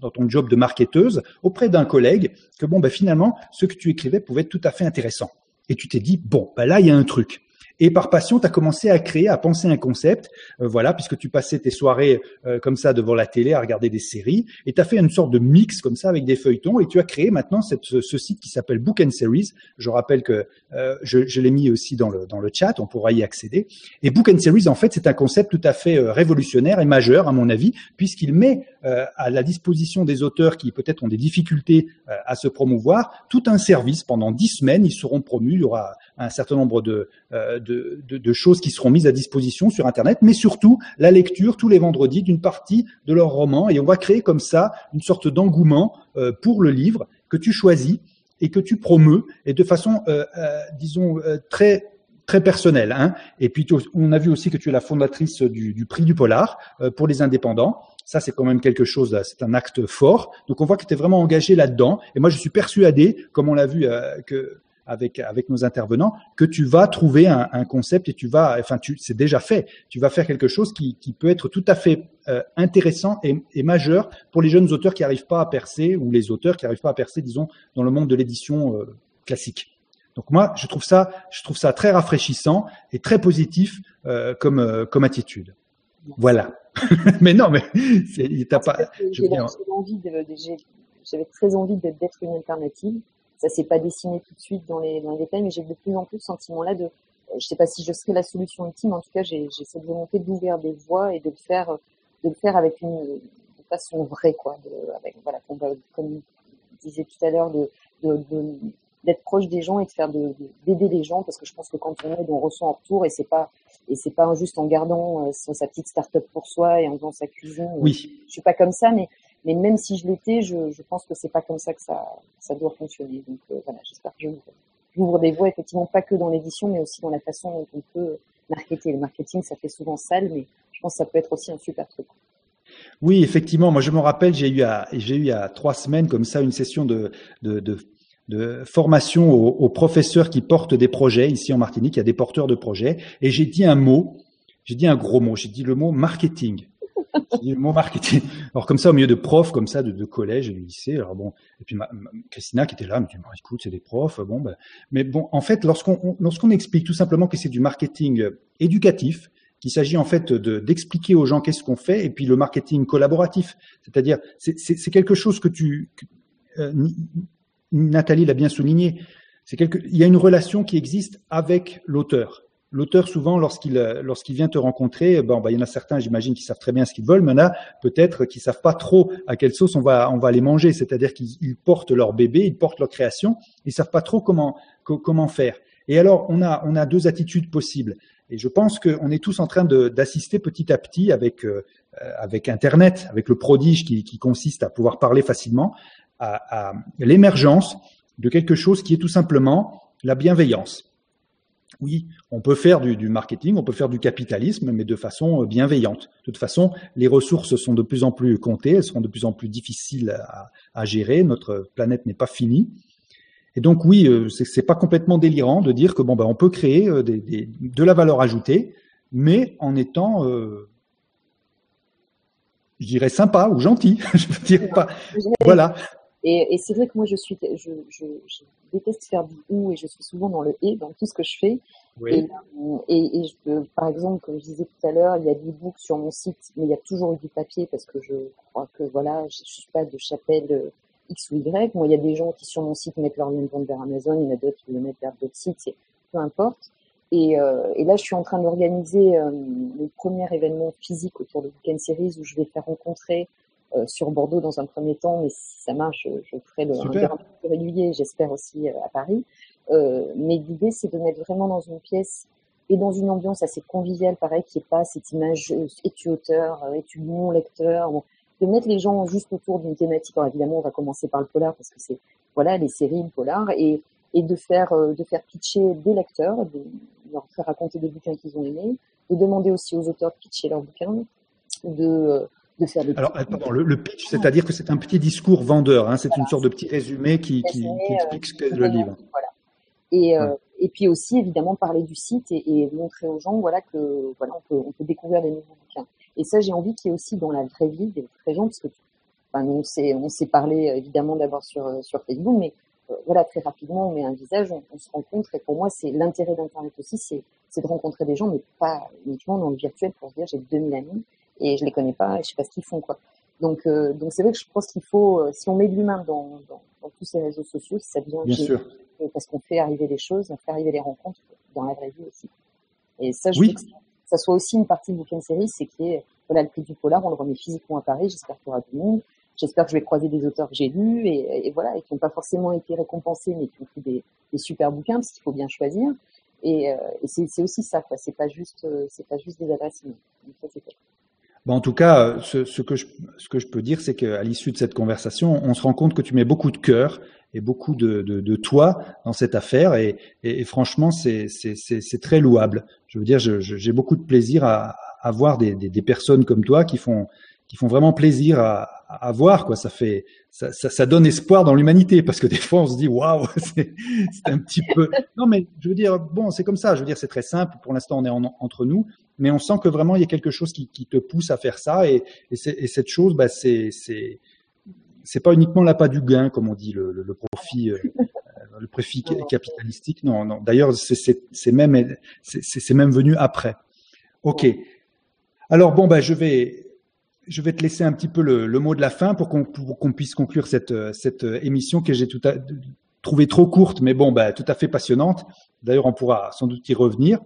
dans ton job de marketeuse, auprès d'un collègue, que bon, ben, finalement, ce que tu écrivais pouvait être tout à fait intéressant. Et tu t'es dit, bon, ben là, il y a un truc. Et par passion, tu as commencé à créer, à penser un concept, euh, voilà, puisque tu passais tes soirées euh, comme ça devant la télé à regarder des séries, et tu as fait une sorte de mix comme ça avec des feuilletons, et tu as créé maintenant ce, site qui s'appelle Book and Series. Je rappelle que euh, je, je l'ai mis aussi dans le, dans le chat, on pourra y accéder. Et Book and Series, en fait, c'est un concept tout à fait révolutionnaire et majeur, à mon avis, puisqu'il met à la disposition des auteurs qui peut-être ont des difficultés à se promouvoir tout un service pendant dix semaines. Ils seront promus, il y aura un certain nombre de, de, de, de, choses qui seront mises à disposition sur Internet, mais surtout la lecture tous les vendredis d'une partie de leur roman. Et on va créer comme ça une sorte d'engouement euh, pour le livre que tu choisis et que tu promeus, et de façon, euh, euh, disons, euh, très très personnelle. Hein. Et puis, on a vu aussi que tu es la fondatrice du, du prix du polar euh, pour les indépendants. Ça, c'est quand même quelque chose, c'est un acte fort. Donc, on voit que tu es vraiment engagé là-dedans. Et moi, je suis persuadé, comme on l'a vu, que avec avec nos intervenants que tu vas trouver un, un concept et tu vas, enfin, tu c'est déjà fait. Tu vas faire quelque chose qui, qui peut être tout à fait euh, intéressant et, et, majeur pour les jeunes auteurs qui n'arrivent pas à percer ou les auteurs qui n'arrivent pas à percer, disons, dans le monde de l'édition euh, classique. Donc moi, je trouve ça, je trouve ça très rafraîchissant et très positif euh, comme comme attitude. Voilà. mais non, mais t'as pas. J'avais très envie d'être une alternative ça s'est pas dessiné tout de suite dans les, dans les détails, mais j'ai de plus en plus ce sentiment-là de, je sais pas si je serai la solution ultime, en tout cas, j'ai cette volonté d'ouvrir des voies et de le faire, de le faire avec une, façon vraie, quoi, de, avec, voilà, comme, je disais tout à l'heure, de, de, d'être proche des gens et de faire de, d'aider les gens parce que je pense que quand on aide on reçoit en retour et c'est pas et c'est pas juste en gardant euh, sa petite start-up pour soi et en faisant sa cuisine. Oui. Je suis pas comme ça mais mais même si je l'étais, je, je, pense que c'est pas comme ça que ça, ça doit fonctionner. Donc euh, voilà, j'espère que j'ouvre des voies, effectivement, pas que dans l'édition, mais aussi dans la façon dont on peut marketer. Le marketing, ça fait souvent sale, mais je pense que ça peut être aussi un super truc. Oui, effectivement. Moi, je me rappelle, j'ai eu, j'ai eu a trois semaines comme ça une session de, de, de, de formation aux, aux, professeurs qui portent des projets ici en Martinique. Il y a des porteurs de projets, et j'ai dit un mot. J'ai dit un gros mot. J'ai dit le mot marketing mon marketing. Alors comme ça, au milieu de profs comme ça, de, de collège et de lycée. Alors bon, et puis Christina qui était là, me dit écoute, c'est des profs. Bon, ben, mais bon, en fait, lorsqu'on lorsqu'on explique tout simplement que c'est du marketing éducatif, qu'il s'agit en fait de d'expliquer aux gens qu'est-ce qu'on fait, et puis le marketing collaboratif, c'est-à-dire c'est quelque chose que tu euh, Nathalie l'a bien souligné. Il y a une relation qui existe avec l'auteur. L'auteur, souvent, lorsqu'il euh, lorsqu'il vient te rencontrer, bon, bah, il y en a certains, j'imagine, qui savent très bien ce qu'ils veulent, mais il en a peut-être qui savent pas trop à quelle sauce on va on va les manger. C'est-à-dire qu'ils portent leur bébé, ils portent leur création, ils savent pas trop comment comment faire. Et alors, on a on a deux attitudes possibles. Et je pense qu'on est tous en train d'assister petit à petit avec euh, avec Internet, avec le prodige qui, consiste à pouvoir parler facilement, à l'émergence de quelque chose qui est tout simplement la bienveillance oui, on peut faire du, marketing, on peut faire du capitalisme, mais de façon euh, bienveillante. De toute façon, les ressources sont de plus en plus comptées, elles seront de plus en plus difficiles à, gérer. Notre planète n'est pas finie. Et donc oui, c'est pas complètement délirant de dire que bon ben on peut créer de la valeur ajoutée, mais en étant je dirais sympa ou gentil. je veux dire pas. Voilà. Et, et c'est vrai que moi, je suis, je, je, je, déteste faire du ou et je suis souvent dans le et dans tout ce que je fais. Oui. Et, et, et, je par exemple, comme je disais tout à l'heure, il y a du book sur mon site, mais il y a toujours eu du papier parce que je crois que voilà, je, je suis pas de chapelle euh, X ou Y. Moi, il y a des gens qui sur mon site mettent leur lien de vente vers Amazon, il y en a d'autres qui le mettent vers d'autres sites, peu importe. Et, euh, et, là, je suis en train d'organiser euh, le premier événement physique autour de Weekend Series où je vais faire rencontrer euh, sur Bordeaux dans un premier temps, mais si ça marche, je, ferai le un peu plus régulier, j'espère aussi euh, à Paris. Euh, mais l'idée, c'est de mettre vraiment dans une pièce et dans une ambiance assez conviviale, pareil, qui est pas cette image es-tu auteur, es-tu non lecteur, de mettre les gens juste autour d'une thématique. Alors évidemment, on va commencer par le polar parce que c'est voilà les séries, le polar, et, et de faire de faire pitcher des lecteurs, de leur faire raconter des bouquins qu'ils ont aimés, de demander aussi aux auteurs de pitcher leurs bouquins, de alors, le, pitch, c'est-à-dire que c'est un petit discours vendeur, hein, c'est une sorte de petit résumé qui, qui, explique ce qu'est le livre. Voilà. Et, euh, et puis aussi, évidemment, parler du site et, montrer aux gens voilà, que voilà, on peut, on peut découvrir des nouveaux bouquins. Et ça, j'ai envie qu'il y ait aussi dans la vraie vie des vrais gens, parce que enfin, nous, on s'est, on s'est parlé évidemment d'abord sur, sur Facebook, mais euh, voilà, très rapidement, on met un visage, on, se rencontre. Et pour moi, c'est l'intérêt d'Internet aussi, c'est, c'est de rencontrer des gens, mais pas uniquement dans le virtuel pour se dire j'ai 2000 amis et je les connais pas et je sais pas ce qu'ils font quoi. Donc euh, donc c'est vrai que je pense qu'il faut euh, si on met de l'humain dans, dans, dans, tous ces réseaux sociaux, ça devient Bien sûr. parce qu'on fait arriver les choses, on fait arriver les rencontres dans la vraie vie aussi. Et ça je oui. que ça soit aussi une partie de Bouquin Série, c'est qui est voilà le prix du polar, on le remet physiquement à Paris, j'espère qu'il y aura du monde. J'espère que je vais croiser des auteurs que j'ai lus et, et, voilà et qui n'ont pas forcément été récompensés mais qui ont fait des, des super bouquins parce qu'il faut bien choisir. Et, euh, et c'est aussi ça quoi, c'est pas juste euh, c'est pas juste des adresses. Donc ça c'est en tout cas, ce, ce, que je, peux dire, c'est qu'à l'issue de cette conversation, on se rend compte que tu mets beaucoup de cœur et beaucoup de, toi dans cette affaire. Et, franchement, c'est très louable. Je veux dire, j'ai beaucoup de plaisir à, voir des, personnes comme toi qui font, vraiment plaisir à, voir. Quoi. Ça, fait, ça, donne espoir dans l'humanité parce que des fois, on se dit waouh, c'est un petit peu. Non, mais je veux dire, bon, c'est comme ça. Je veux dire, c'est très simple. Pour l'instant, on est en, entre nous mais on sent que vraiment il y a quelque chose qui, qui te pousse à faire ça et, et, et cette chose, bah, c'est c'est c'est pas uniquement l'appât du gain comme on dit le, le, le profit euh, le profit capitalistique. Non, non. D'ailleurs, c'est même c'est même venu après. Ok. Alors bon, bah je vais je vais te laisser un petit peu le, le mot de la fin pour qu'on qu'on puisse conclure cette cette émission que j'ai tout à, trouvé trop courte, mais bon, bah tout à fait passionnante. D'ailleurs, on pourra sans doute y revenir.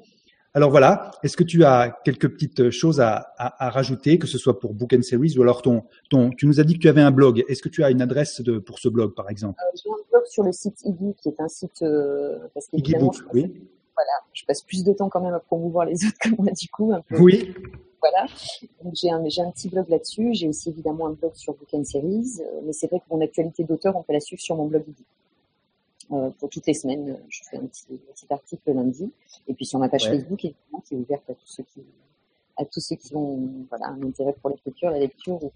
Alors voilà, est-ce que tu as quelques petites choses à, à, à, rajouter, que ce soit pour Book and Series ou alors ton, ton, tu nous as dit que tu avais un blog. Est-ce que tu as une adresse de, pour ce blog, par exemple? Euh, J'ai un blog sur le site Iggy, qui est un site euh, parce qu'évidemment, je, oui. voilà, je passe plus de temps quand même à promouvoir les autres que moi du coup. Un peu. Oui. Voilà. Donc j'ai un, j'ai un petit blog là-dessus. J'ai aussi évidemment un blog sur Book and Series, euh, mais c'est vrai que mon actualité d'auteur, on peut la suivre sur mon blog Iggy. Euh, pour toutes les semaines. Je fais un petit, petit article le lundi. Et puis sur ma page Facebook, évidemment, qui est ouverte à tous ceux qui, à tous ceux qui ont voilà, un intérêt pour l'écriture, la lecture ou,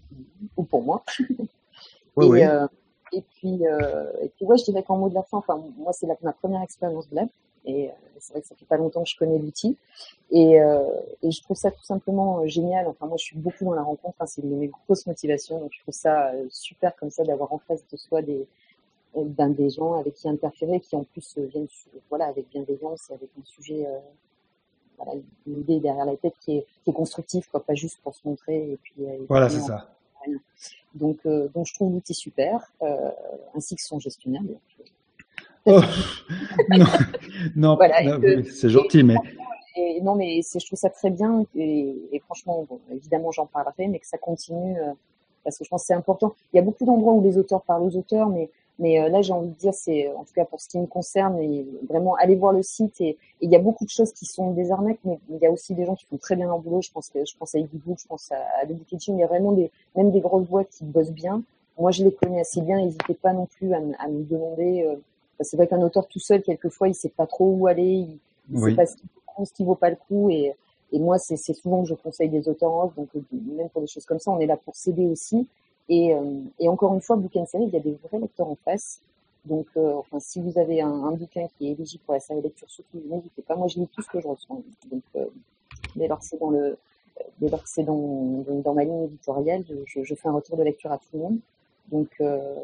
ou pour moi. et, Euh, et puis, euh, et puis ouais, je dirais qu'en mot de la fin, enfin, moi, c'est ma première expérience Blab. Et euh, c'est vrai que ça fait pas longtemps que je connais l'outil. Et, euh, et je trouve ça tout simplement euh, génial. Enfin, moi, je suis beaucoup dans la rencontre. Hein, c'est une de mes grosses motivations. Donc, je trouve ça super comme ça d'avoir en face de soi des, d'un des gens avec qui interférer, qui en plus euh, viennent voilà, avec bienveillance et avec un sujet, euh, voilà, une idée derrière la tête qui est, qui est constructive, quoi, pas juste pour se montrer. Et puis, euh, voilà, c'est ça. Donc, euh, donc, je trouve l'outil super, euh, ainsi que son gestionnaire. Oh, non, non, non c'est gentil, mais. Et, non, mais je trouve ça très bien et, et franchement, bon, évidemment, j'en parlerai, mais que ça continue parce que je pense que c'est important. Il y a beaucoup d'endroits où les auteurs parlent aux auteurs, mais mais euh, là, j'ai envie de dire, c'est en tout cas pour ce qui me concerne, et vraiment aller voir le site. Et, il y a beaucoup de choses qui sont des arnaques, mais il y a aussi des gens qui font très bien leur boulot. Je pense que je pense à Book, je pense à, à The Kitchen. Il y a vraiment des même des grosses boîtes qui bossent bien. Moi, je les connais assez bien. N'hésitez pas non plus à, à me demander. Euh, c'est vrai qu'un auteur tout seul, quelquefois, il sait pas trop où aller. Il, il sait pas ce qui vaut, ce qui vaut pas le coup. Et, et moi, c'est souvent que je conseille des auteurs en off. Donc, euh, même pour des choses comme ça, on est là pour s'aider aussi. Et, euh, et, encore une fois, Book and Series, il y a des vrais lecteurs en face. Donc, enfin, si vous avez un, bouquin qui est éligible pour la série lecture, surtout n'hésitez pas. Moi, je lis tout ce que je reçois. Donc, dès lors que c'est dans c'est dans, dans, ma ligne éditoriale, je, fais un retour de lecture à tout le monde. Donc,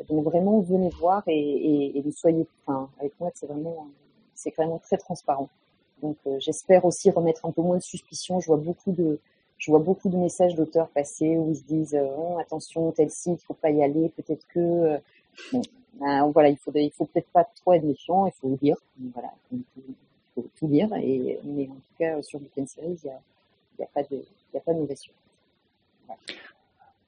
vraiment, venez voir et, et, soyez, enfin, avec moi, c'est vraiment, c'est vraiment très transparent. Donc euh, j'espère aussi remettre un peu moins de suspicion. Je vois beaucoup de, je vois beaucoup de messages d'auteurs passer où ils se disent euh, oh, attention tel site, faut pas y aller, peut-être que euh, ben, voilà, il faut il faut peut-être pas trop être méfiant, il faut lire, voilà, il faut, tout lire et mais en tout cas sur Weekend Series, il y a, pas de il y a pas mauvaise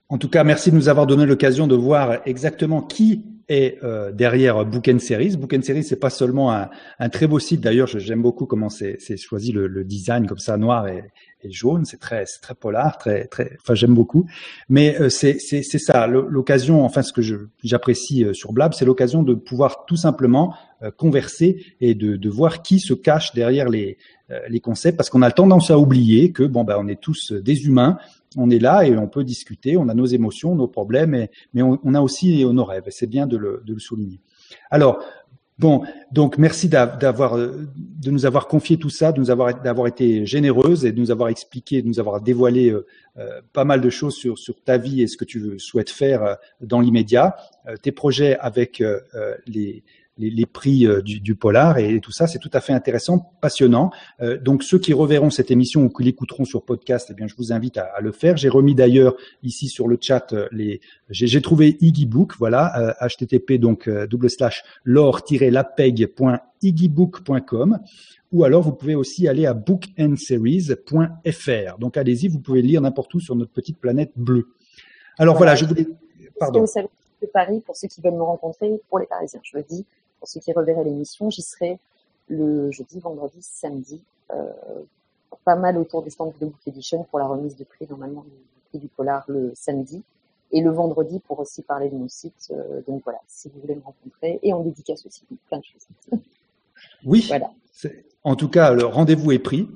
En tout cas, merci de nous avoir donné l'occasion de voir exactement qui et euh, derrière Book and Series. Book and Series, c'est pas seulement un, un, très beau site. D'ailleurs, j'aime beaucoup comment c'est choisi le, le, design comme ça, noir et, et jaune. C'est très, c'est très polar, très, très. Enfin, j'aime beaucoup. Mais euh, c'est c'est ça l'occasion. Enfin, ce que j'apprécie euh, sur Blab, c'est l'occasion de pouvoir tout simplement euh, converser et de, de voir qui se cache derrière les les concepts, parce qu'on a tendance à oublier que bon ben on est tous des humains on est là et on peut discuter, on a nos émotions, nos problèmes, mais on, a aussi nos rêves. Et c'est bien de le, souligner. Alors, bon, donc merci d'avoir, de nous avoir confié tout ça, de nous avoir, d'avoir été généreuse et de nous avoir expliqué, de nous avoir dévoilé euh, euh, pas mal de choses sur, sur ta vie et ce que tu souhaites faire euh, dans l'immédiat, tes projets avec les les, les prix euh, du, du, polar et, tout ça, c'est tout à fait intéressant, passionnant. Euh, donc ceux qui reverront cette émission ou qui l'écouteront sur podcast, eh bien je vous invite à, à le faire. J'ai remis d'ailleurs ici sur le chat euh, les, j'ai trouvé Iggy Book, voilà, http donc double slash lore-lapeg.iggybook.com ou alors vous pouvez aussi aller à bookandseries.fr. Donc allez-y, vous pouvez lire n'importe où sur notre petite planète bleue. Alors voilà, je voulais. Pardon. De Paris pour ceux qui veulent me rencontrer, pour les Parisiens, je le dis pour ceux qui reverraient l'émission, j'y serai le jeudi, vendredi, samedi, euh, pas mal autour des stands de Book Edition pour la remise de prix, normalement, du prix du polar le samedi. Et le vendredi pour aussi parler de mon site. Euh, donc voilà, si vous voulez me rencontrer. Et en dédicace aussi, plein de choses. Oui. Voilà. En tout cas, le rendez-vous est pris.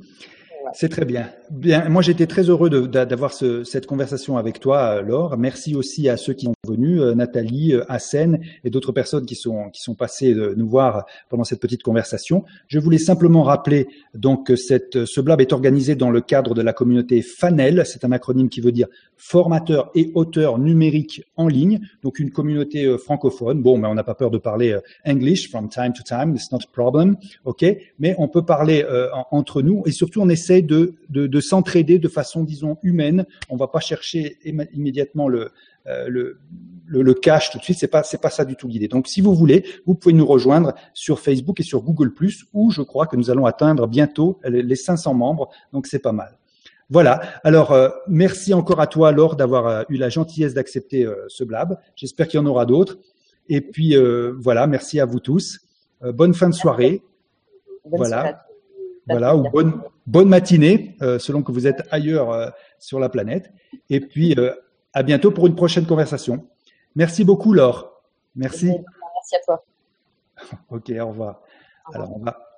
C'est très bien. Bien, moi j'étais très heureux d'avoir cette conversation avec toi, Laure. Merci aussi à ceux qui sont venus, euh, Nathalie, euh, Hassen et d'autres personnes qui sont qui sont passées nous voir pendant cette petite conversation. Je voulais simplement rappeler donc que cette, ce blab est organisé dans le cadre de la communauté FANEL. C'est un acronyme qui veut dire formateur et auteur numérique en ligne. Donc une communauté euh, francophone. Bon, mais on n'a pas peur de parler English from time to time. It's not a problem, ok? Mais on peut parler entre nous et surtout on essaie de, de, s'entraider de façon, disons, humaine. On va pas chercher immédiatement le, euh, le, le, cash tout de suite. C'est pas, c'est pas ça du tout l'idée. Donc, si vous voulez, vous pouvez nous rejoindre sur Facebook et sur Google+, où je crois que nous allons atteindre bientôt les 500 membres. Donc, c'est pas mal. Voilà. Alors, euh, merci encore à toi, Laure, d'avoir euh, eu la gentillesse d'accepter ce blab. J'espère qu'il y en aura d'autres. Et puis, voilà, merci à vous tous. bonne fin de soirée. voilà. Voilà, ou bonne, bonne matinée, euh, selon que vous êtes ailleurs euh, sur la planète. Et puis, euh, à bientôt pour une prochaine conversation. Merci beaucoup, Laure. Merci. Merci à toi. ok, au revoir. Alors, on va